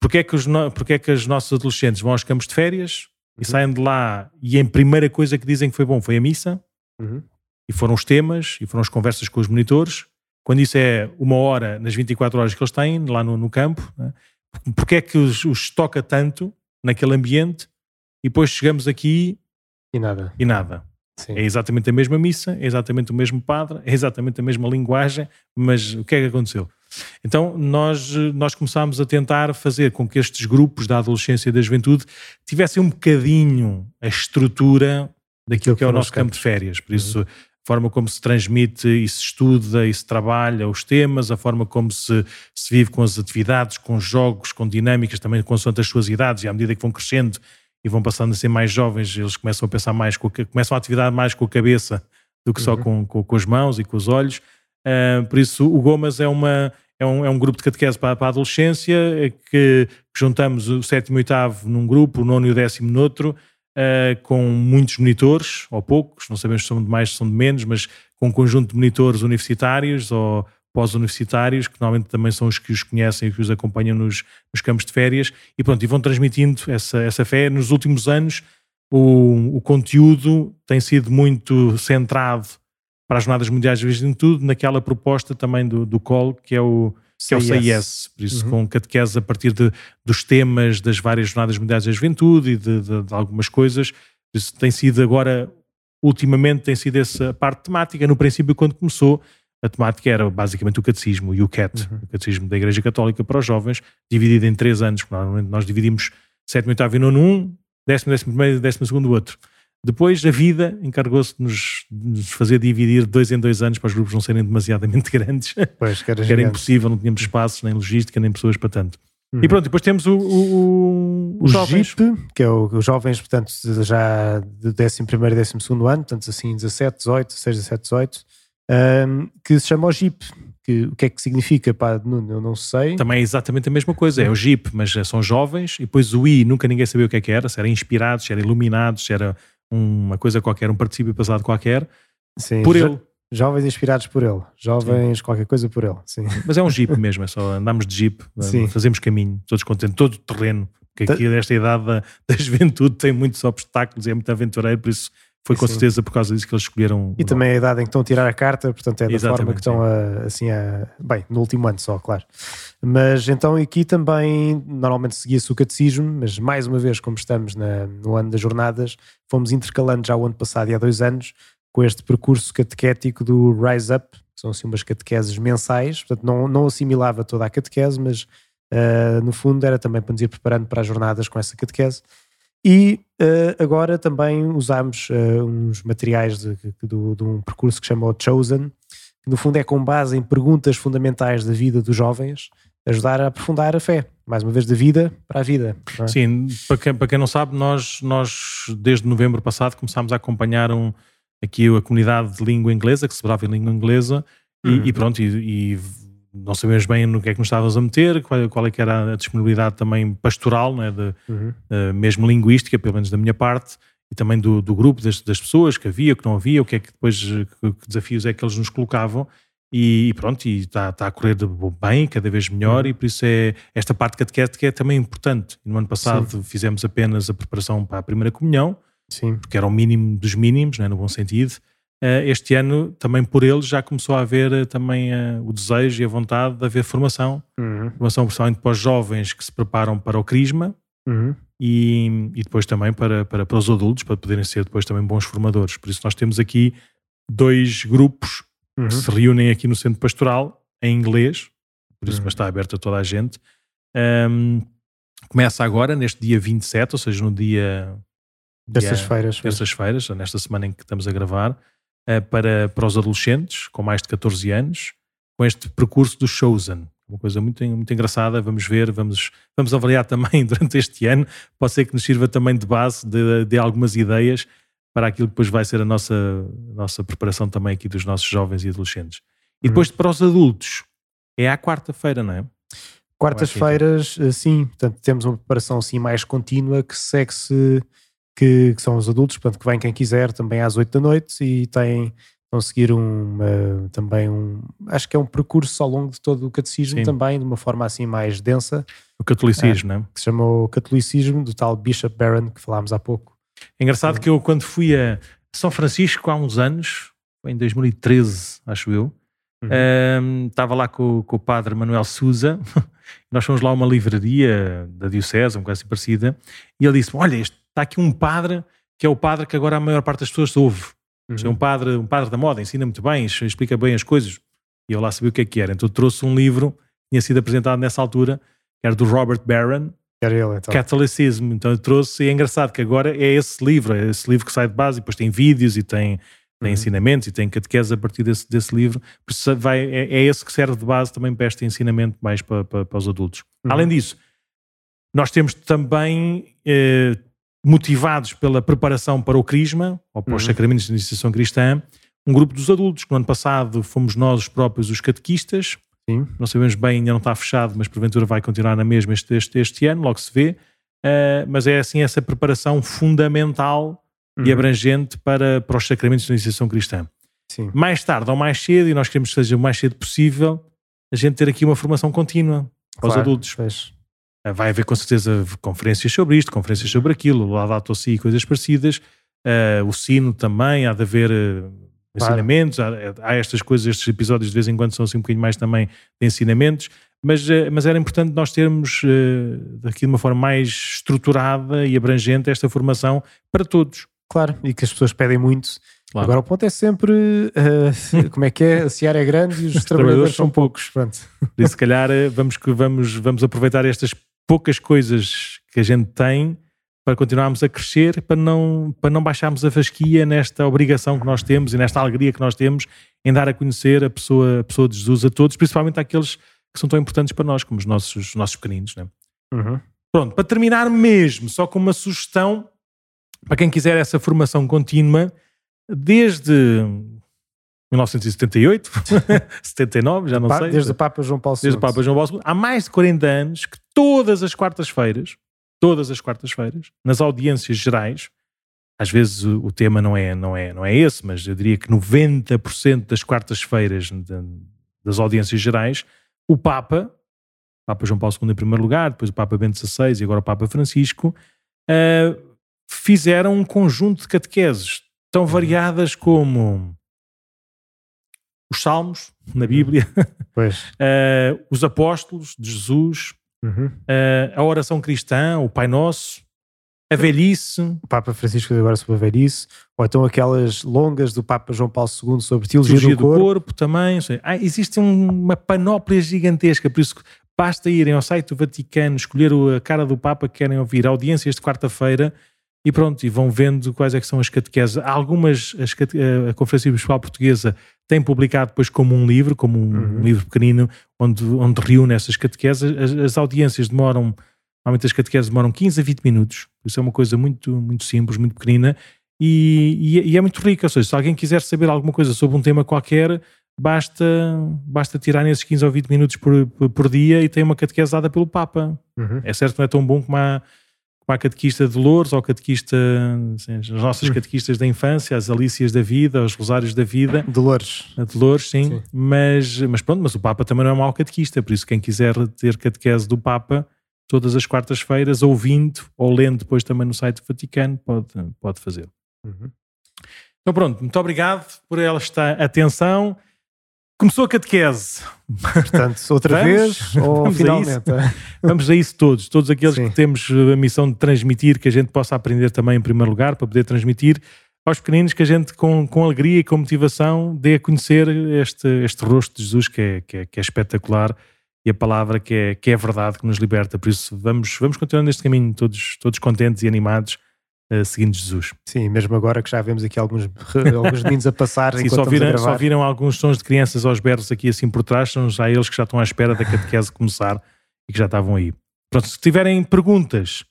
[SPEAKER 2] porque é que, os, porque é que os nossos adolescentes vão aos campos de férias e uhum. saem de lá e a primeira coisa que dizem que foi bom foi a missa uhum. e foram os temas e foram as conversas com os monitores quando isso é uma hora nas 24 horas que eles têm lá no, no campo né? porque é que os, os toca tanto naquele ambiente e depois chegamos aqui
[SPEAKER 1] e nada
[SPEAKER 2] e nada Sim. É exatamente a mesma missa, é exatamente o mesmo padre, é exatamente a mesma linguagem, mas o que é que aconteceu? Então, nós, nós começámos a tentar fazer com que estes grupos da adolescência e da juventude tivessem um bocadinho a estrutura daquilo que, é o nosso campo de férias. Por isso, uhum. a forma como se transmite e se estuda e se trabalha os temas, a forma como se, se vive com as atividades, com jogos, com dinâmicas, também consoante as suas idades, e à medida que vão crescendo e vão passando a ser mais jovens, eles começam a pensar mais, com a, começam a atividade mais com a cabeça do que uhum. só com, com, com, as mãos e com os olhos. Uh, por isso, o Gomas é uma, é um, é um grupo de catequese para, para a adolescência é que juntamos o sétimo e oitavo num grupo, o nono e o décimo noutro, uh, com muitos monitores, ou poucos, não sabemos se são de mais, se são de menos, mas com um conjunto de monitores universitários ou pós-universitários, que normalmente também são os que os conhecem e que os acompanham nos, nos campos de férias, e pronto, e vão transmitindo essa, essa fé. Nos últimos anos, o, o conteúdo tem sido muito centrado para as Jornadas Mundiais de Juventude, naquela proposta também do, do COL, que é o, que é o CIS, por isso uhum. com catequese a partir de, dos temas das várias Jornadas Mundiais da Juventude e de, de, de algumas coisas. Por isso tem sido agora, ultimamente, tem sido essa parte temática. No princípio, quando começou, a temática era basicamente o catecismo e o CAT, uhum. o catecismo da Igreja Católica para os jovens, dividido em três anos. Normalmente nós dividimos sétimo, oitavo e nono um, décimo, décimo primeiro e décimo segundo outro. Depois a vida encarregou-se de nos, nos, fazer dividir dois em dois anos para os grupos não serem demasiadamente <laughs> grandes.
[SPEAKER 1] Pois, que era,
[SPEAKER 2] que era impossível, não tínhamos espaços, nem logística, nem pessoas para tanto. Uhum. E pronto, depois temos o, o,
[SPEAKER 1] o, o jovens. JIP, que é o, os jovens, portanto, já de 11 e 12 ano, portanto, assim, 17, 18, 16, 17, 18, um, que se chama o JIP. Que, o que é que significa? Pá, não, eu não sei.
[SPEAKER 2] Também é exatamente a mesma coisa, é o JIP, mas são jovens, e depois o I nunca ninguém sabia o que é que era, se era inspirados, se era iluminados, se era uma coisa qualquer, um participio passado qualquer,
[SPEAKER 1] sim,
[SPEAKER 2] por ele.
[SPEAKER 1] Jovens inspirados por ele, jovens sim. qualquer coisa por ele. Sim. <laughs>
[SPEAKER 2] Mas é um jeep <laughs> mesmo, é só andamos de jeep, sim. fazemos caminho, todos contentes, todo o terreno, porque aqui nesta idade da, <laughs> da juventude tem muitos obstáculos e é muito aventureiro, por isso foi com sim. certeza por causa disso que eles escolheram.
[SPEAKER 1] E também a idade em que estão a tirar a carta, portanto é da Exatamente, forma que estão a, assim a. Bem, no último ano só, claro. Mas então aqui também, normalmente seguia-se o catecismo, mas mais uma vez, como estamos na, no ano das jornadas, fomos intercalando já o ano passado e há dois anos com este percurso catequético do Rise Up, que são assim umas catequeses mensais, portanto não, não assimilava toda a catequese, mas uh, no fundo era também para nos ir preparando para as jornadas com essa catequese. E uh, agora também usámos uh, uns materiais de, de, de, um percurso que chama o Chosen, que no fundo é com base em perguntas fundamentais da vida dos jovens, ajudar a aprofundar a fé, mais uma vez da vida para a vida.
[SPEAKER 2] É? Sim, para quem, para quem não sabe, nós, nós desde novembro passado começámos a acompanhar um, aqui a comunidade de língua inglesa, que se celebrava em língua inglesa, e, uhum. e pronto, e, e, não sabemos bem no que é que nos estávamos a meter, qual, qual é que era a disponibilidade também pastoral, né, de, uhum. uh, mesmo linguística, pelo menos da minha parte, e também do, do grupo das, das, pessoas que havia, que não havia, o que é que depois, que, que desafios é que eles nos colocavam, e, e pronto, e está, está a correr bem, cada vez melhor, uhum. e por isso é esta parte catequética é também importante. no ano passado Sim. fizemos apenas a preparação para a primeira comunhão,
[SPEAKER 1] Sim.
[SPEAKER 2] porque era o mínimo dos mínimos, né, no bom sentido. Uh, este ano, também por eles, já começou a haver uh, também uh, o desejo e a vontade de haver formação. Uhum. Formação principalmente para os jovens que se preparam para o Crisma uhum. e, e depois também para, para, para os adultos, para poderem ser depois também bons formadores. Por isso nós temos aqui dois grupos uhum. que se reúnem aqui no Centro Pastoral em inglês, por isso uhum. está aberto a toda a gente. Um, começa agora, neste dia 27, ou seja, no dia
[SPEAKER 1] Terças-feiras.
[SPEAKER 2] Terças-feiras, nesta semana em que estamos a gravar, para, para os adolescentes com mais de 14 anos, com este percurso do Chosen. Uma coisa muito, muito engraçada, vamos ver, vamos, vamos avaliar <laughs> também durante este ano. Pode ser que nos sirva também de base de, de algumas ideias para aquilo que depois vai ser a nossa, a nossa preparação também aqui dos nossos jovens e adolescentes. E depois para os adultos, é à quarta-feira, não é?
[SPEAKER 1] Quartas-feiras, eh, sim, portanto temos uma preparação assim mais contínua que segue-se que, que, são os adultos, portanto, que vem quem quiser também às 8 da noite e têm vão seguir um, também um, acho que é um percurso ao longo de todo o catecismo Sim. também, de uma forma assim mais densa.
[SPEAKER 2] O catolicismo, é, né?
[SPEAKER 1] Que se chamou catolicismo, do tal Bishop Barron, que falámos há pouco.
[SPEAKER 2] É engraçado que eu, quando fui a São Francisco há uns anos, em 2013, acho eu, uhum. um, estava lá com, com, o padre Manuel Souza, <laughs> nós fomos lá a uma livraria da Diocese, uma coisa assim parecida, e ele disse: Olha, este está aqui um padre que é o padre que agora a maior parte das pessoas ouve. Uhum. É um padre, um padre da moda, ensina muito bem, explica bem as coisas. E eu lá sabia o que é que era. Então trouxe um livro que tinha sido apresentado nessa altura, que era do Robert Barron,
[SPEAKER 1] era ele, então.
[SPEAKER 2] Catolicismo. Então eu trouxe, e é engraçado que agora é esse livro, é esse livro que sai de base, e depois tem vídeos e tem, tem uhum. ensinamentos e tem catequese a partir desse, desse livro. Vai, é, é, esse que serve de base também para este ensinamento mais para, para, para os adultos. Uhum. Além disso, nós temos também eh, motivados pela preparação para o Crisma, ou para os uhum. sacramentos de iniciação cristã, um grupo dos adultos, que no ano passado fomos nós próprios os catequistas,
[SPEAKER 1] Sim.
[SPEAKER 2] Não sabemos bem, ainda não está fechado, mas porventura vai continuar na mesma este, este, este ano, logo se vê. Uh, mas é assim essa preparação fundamental uhum. e abrangente para, para os sacramentos da iniciação cristã.
[SPEAKER 1] Sim.
[SPEAKER 2] Mais tarde ou mais cedo, e nós queremos que seja o mais cedo possível, a gente ter aqui uma formação contínua aos
[SPEAKER 1] Claro,
[SPEAKER 2] adultos.
[SPEAKER 1] pois.
[SPEAKER 2] Uh, vai haver com certeza conferências sobre isto, conferências sobre aquilo, lá Laudato Si e coisas parecidas. Uh, o sino também, há de haver uh, ensinamentos, há, há estas coisas, estes episódios de vez em quando são assim um bocadinho mais também de ensinamentos, mas, uh, mas era importante nós termos uh, daqui de uma forma mais estruturada e abrangente esta formação para todos.
[SPEAKER 1] Claro, e que as pessoas pedem muito.
[SPEAKER 2] Claro.
[SPEAKER 1] Agora o ponto é sempre uh, <laughs> como é que é? A seara é grande e os, trabalhadores são poucos. Pronto.
[SPEAKER 2] Isso, se calhar, vamos, vamos, vamos aproveitar estas poucas coisas que a gente tem para continuarmos a crescer, para não, para não baixarmos a fasquia nesta obrigação que nós temos e nesta alegria que nós temos em dar a conhecer a pessoa, a pessoa de Jesus a todos, principalmente àqueles que são tão importantes para nós, como os nossos, os nossos pequeninos. Né?
[SPEAKER 1] Uhum.
[SPEAKER 2] Pronto, para terminar mesmo, só com uma sugestão para quem quiser essa formação contínua, desde 1978, <laughs> 79, já não sei.
[SPEAKER 1] Desde o Papa João Paulo II.
[SPEAKER 2] Desde o Papa João Paulo II, há mais de 40 anos que todas as quartas-feiras, todas as quartas-feiras, nas audiências gerais, às vezes o, tema não é, não, é, não é esse, mas eu diria que 90% das quartas-feiras das audiências gerais, o Papa, Papa João Paulo II em primeiro lugar, depois o Papa Bento XVI e agora o Papa Francisco, ah, fizeram um conjunto de catequeses tão variadas como os Salmos na Bíblia, <laughs>
[SPEAKER 1] Pois.
[SPEAKER 2] eh, os apóstolos de Jesus,
[SPEAKER 1] Uhum.
[SPEAKER 2] eh, a oração cristã, o Pai Nosso, a velhice,
[SPEAKER 1] O Papa Francisco agora sobre a velhice, ou então aquelas longas do Papa João Paulo II sobre teologia,
[SPEAKER 2] cirurgia
[SPEAKER 1] do
[SPEAKER 2] do
[SPEAKER 1] corpo.
[SPEAKER 2] corpo, também. Ah, existe um- uma panóplia gigantesca, por isso basta irem ao site do Vaticano, escolher a cara do Papa que querem ouvir, audiências de quarta-feira e pronto, e vão vendo quais é que são as catequeses. Algumas, as cate- a Conferência Episcopal Portuguesa tem publicado depois como um livro, como um
[SPEAKER 1] Uhum.
[SPEAKER 2] livro pequenino, onde, onde reúne essas catequeses. As, as audiências demoram, normalmente as catequeses demoram 15 a 20 minutos, isso é uma coisa muito, muito simples, muito pequenina, e, e- e é muito rica. Ou seja, se alguém quiser saber alguma coisa sobre um tema qualquer, basta, basta tirar nesses 15 ou 20 minutos por, por, dia e tem uma catequese dada pelo Papa.
[SPEAKER 1] Uhum.
[SPEAKER 2] É certo não é tão bom como a, como a catequista de Louros ou catequista, assim, as nossas
[SPEAKER 1] Hum.
[SPEAKER 2] catequistas da infância, as Alícias da vida, os Rosários da vida,
[SPEAKER 1] Dolores.
[SPEAKER 2] a de Louros, sim,
[SPEAKER 1] Sim.
[SPEAKER 2] Mas, mas pronto, mas o Papa também não é mau catequista, por isso quem quiser ter catequese do Papa todas as quartas-feiras, ouvindo ou lendo depois também no site do Vaticano, pode, pode fazer.
[SPEAKER 1] Uhum.
[SPEAKER 2] Então pronto, muito obrigado por esta atenção. Começou a catequese.
[SPEAKER 1] Portanto, outra
[SPEAKER 2] Vamos?
[SPEAKER 1] vez <laughs> ou
[SPEAKER 2] Vamos a
[SPEAKER 1] finalmente?
[SPEAKER 2] Vamos a isso todos, todos aqueles
[SPEAKER 1] Sim.
[SPEAKER 2] que temos a missão de transmitir, que a gente possa aprender também em primeiro lugar, para poder transmitir aos pequeninos, que a gente com, com alegria e com motivação dê a conhecer este, este rosto de Jesus que é, que, é, que é espetacular e a palavra que é, que é verdade, que nos liberta. Por isso vamos, vamos continuar neste caminho todos, todos contentes e animados, uh, seguindo Jesus.
[SPEAKER 1] Sim, mesmo agora que já vemos aqui alguns, alguns meninos a passar <laughs>
[SPEAKER 2] Sim, só, viram, só viram alguns sons de crianças aos berros aqui assim por trás, são já eles que já estão à espera da catequese começar e que já estavam aí. Pronto, se tiverem perguntas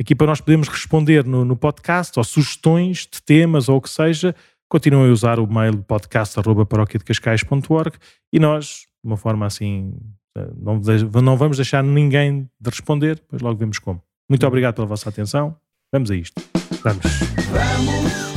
[SPEAKER 2] aqui para nós podermos responder no, no podcast, ou sugestões de temas ou o que seja, continuem a usar o mail podcast.paroquiadecascais.org e nós, de uma forma assim, eh, não, não vamos deixar ninguém de responder, depois logo vemos como. Muito obrigado pela vossa atenção. Vamos a isto.
[SPEAKER 3] Vamos. Vamos,